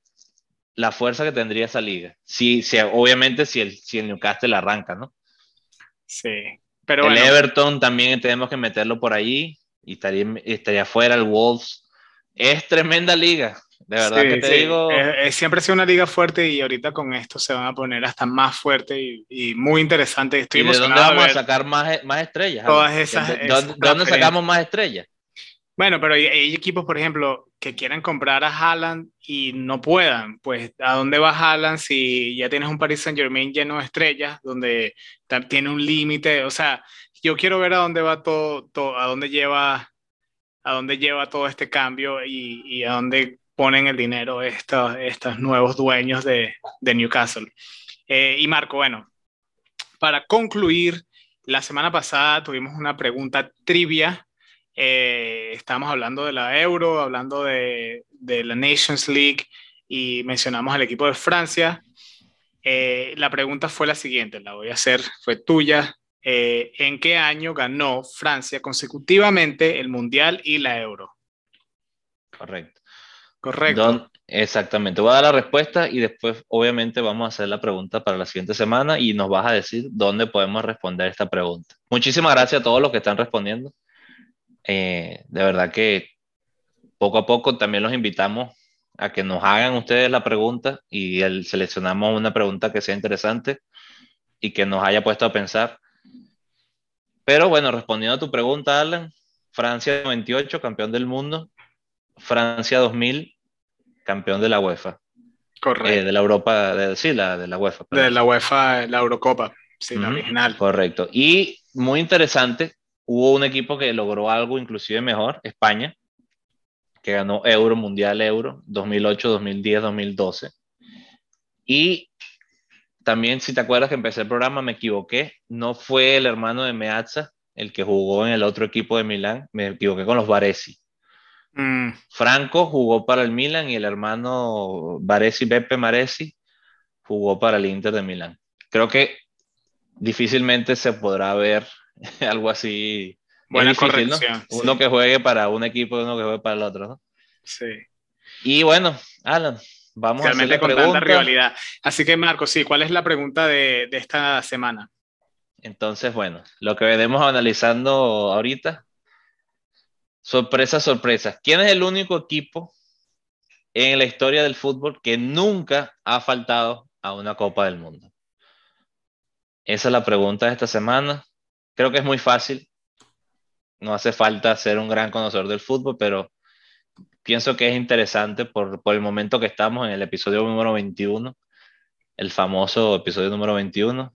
la fuerza que tendría esa liga. Si, si, obviamente si el, si el Newcastle arranca, ¿no? Sí. Pero el bueno, Everton también tenemos que meterlo por allí y estaría, estaría fuera el Wolves. Es tremenda liga. De verdad sí, que te sí. digo. Es, es, siempre ha sido una liga fuerte y ahorita con esto se van a poner hasta más fuerte y, y muy interesante. Estoy ¿Y de dónde vamos a sacar más, más estrellas? Todas esas. ¿De, esas ¿De dónde sacamos más estrellas? Bueno, pero hay, hay, equipos, por ejemplo, que quieran comprar a Haaland y no puedan. Pues, ¿a dónde va Haaland si ya tienes un Paris Saint Germain lleno de estrellas, donde tiene un límite? O sea, yo quiero ver a dónde va todo, todo a dónde lleva, a dónde lleva todo este cambio y, y a dónde ponen el dinero estos, estos nuevos dueños de, de Newcastle. Eh, y Marco, bueno, para concluir, la semana pasada tuvimos una pregunta trivia eh, estábamos hablando de la Euro, hablando de, de, la Nations League y mencionamos al equipo de Francia. Eh, la pregunta fue la siguiente, la voy a hacer, fue tuya. Eh, ¿En qué año ganó Francia consecutivamente el Mundial y la Euro? Correcto. Correcto. Don, exactamente. Voy a dar la respuesta y después, obviamente, vamos a hacer la pregunta para la siguiente semana y nos vas a decir dónde podemos responder esta pregunta. Muchísimas gracias a todos los que están respondiendo. Eh, de verdad que poco a poco también los invitamos a que nos hagan ustedes la pregunta y el, seleccionamos una pregunta que sea interesante y que nos haya puesto a pensar. Pero bueno, respondiendo a tu pregunta, Alan, Francia 98, campeón del mundo, Francia 2000, campeón de la UEFA. Correcto. Eh, de la Europa, de, sí, la, de la UEFA. De la UEFA, la Eurocopa, sí, la original. Correcto. Y muy interesante, hubo un equipo que logró algo inclusive mejor, España, que ganó Euro, Mundial Euro, 2008, 2010, 2012. Y también, si te acuerdas que empecé el programa, me equivoqué, no fue el hermano de Meazza el que jugó en el otro equipo de Milán, me equivoqué con los Varesi. Mm. Franco jugó para el Milan y el hermano Varesi, Beppe Maresi, jugó para el Inter de Milán. Creo que difícilmente se podrá ver algo así. Buena corrección. Uno que juegue para un equipo y uno que juegue para el otro, ¿no? Sí. Y bueno, Alan, vamos a hacer la pregunta. rivalidad. Así que, Marco, sí, ¿cuál es la pregunta de, de esta semana? Entonces, bueno, lo que venimos analizando ahorita Sorpresa, sorpresa. ¿Quién es el único equipo en la historia del fútbol que nunca ha faltado a una Copa del Mundo? Esa es la pregunta de esta semana. Creo que es muy fácil. No hace falta ser un gran conocedor del fútbol, pero pienso que es interesante por, por el momento que estamos en el episodio número 21, el famoso episodio número 21.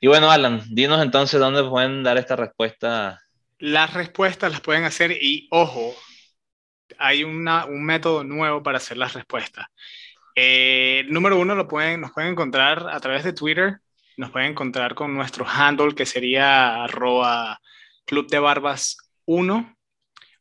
Y bueno, Alan, dinos entonces dónde pueden dar esta respuesta las respuestas las pueden hacer y ojo, hay un método nuevo para hacer las respuestas. Eh, número uno, lo pueden, nos pueden encontrar a través de Twitter, nos pueden encontrar con nuestro handle que sería arroba Club de Barbas 1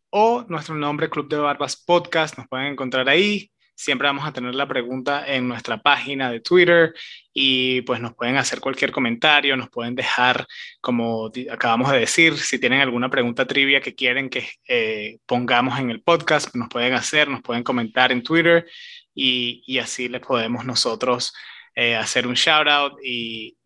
o nuestro nombre Club de Barbas Podcast, nos pueden encontrar ahí. Siempre vamos a tener la pregunta en nuestra página de Twitter y pues nos pueden hacer cualquier comentario, nos pueden dejar, como acabamos de decir, si tienen alguna pregunta trivia que quieren que eh, pongamos en el podcast, nos pueden hacer, nos pueden comentar en Twitter y, y así les podemos nosotros eh, hacer un shout out y,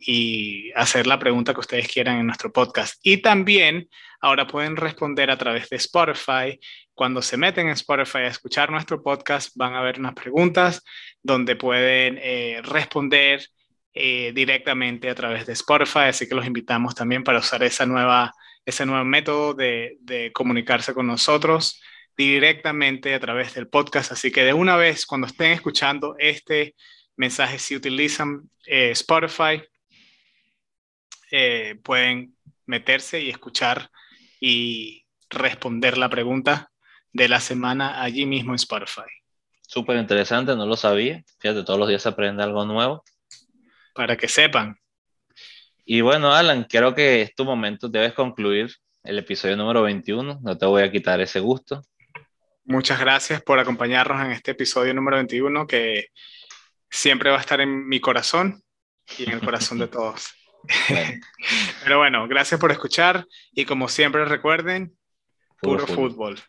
hacer la pregunta que ustedes quieran en nuestro podcast. Y también ahora pueden responder a través de Spotify. Cuando se meten en Spotify a escuchar nuestro podcast, van a ver unas preguntas donde pueden eh, responder eh, directamente a través de Spotify. Así que los invitamos también para usar esa nueva, ese nuevo método de, de comunicarse con nosotros directamente a través del podcast. Así que de una vez, cuando estén escuchando este mensajes si utilizan eh, Spotify, eh, pueden meterse y escuchar y responder la pregunta de la semana allí mismo en Spotify. Súper interesante, no lo sabía. Fíjate, todos los días se aprende algo nuevo. Para que sepan. Y bueno, Alan, creo que es tu momento, debes concluir el episodio número 21. No te voy a quitar ese gusto. Muchas gracias por acompañarnos en este episodio número 21 que siempre va a estar en mi corazón y en el corazón de todos. Pero bueno, gracias por escuchar y como siempre recuerden, puro, fútbol.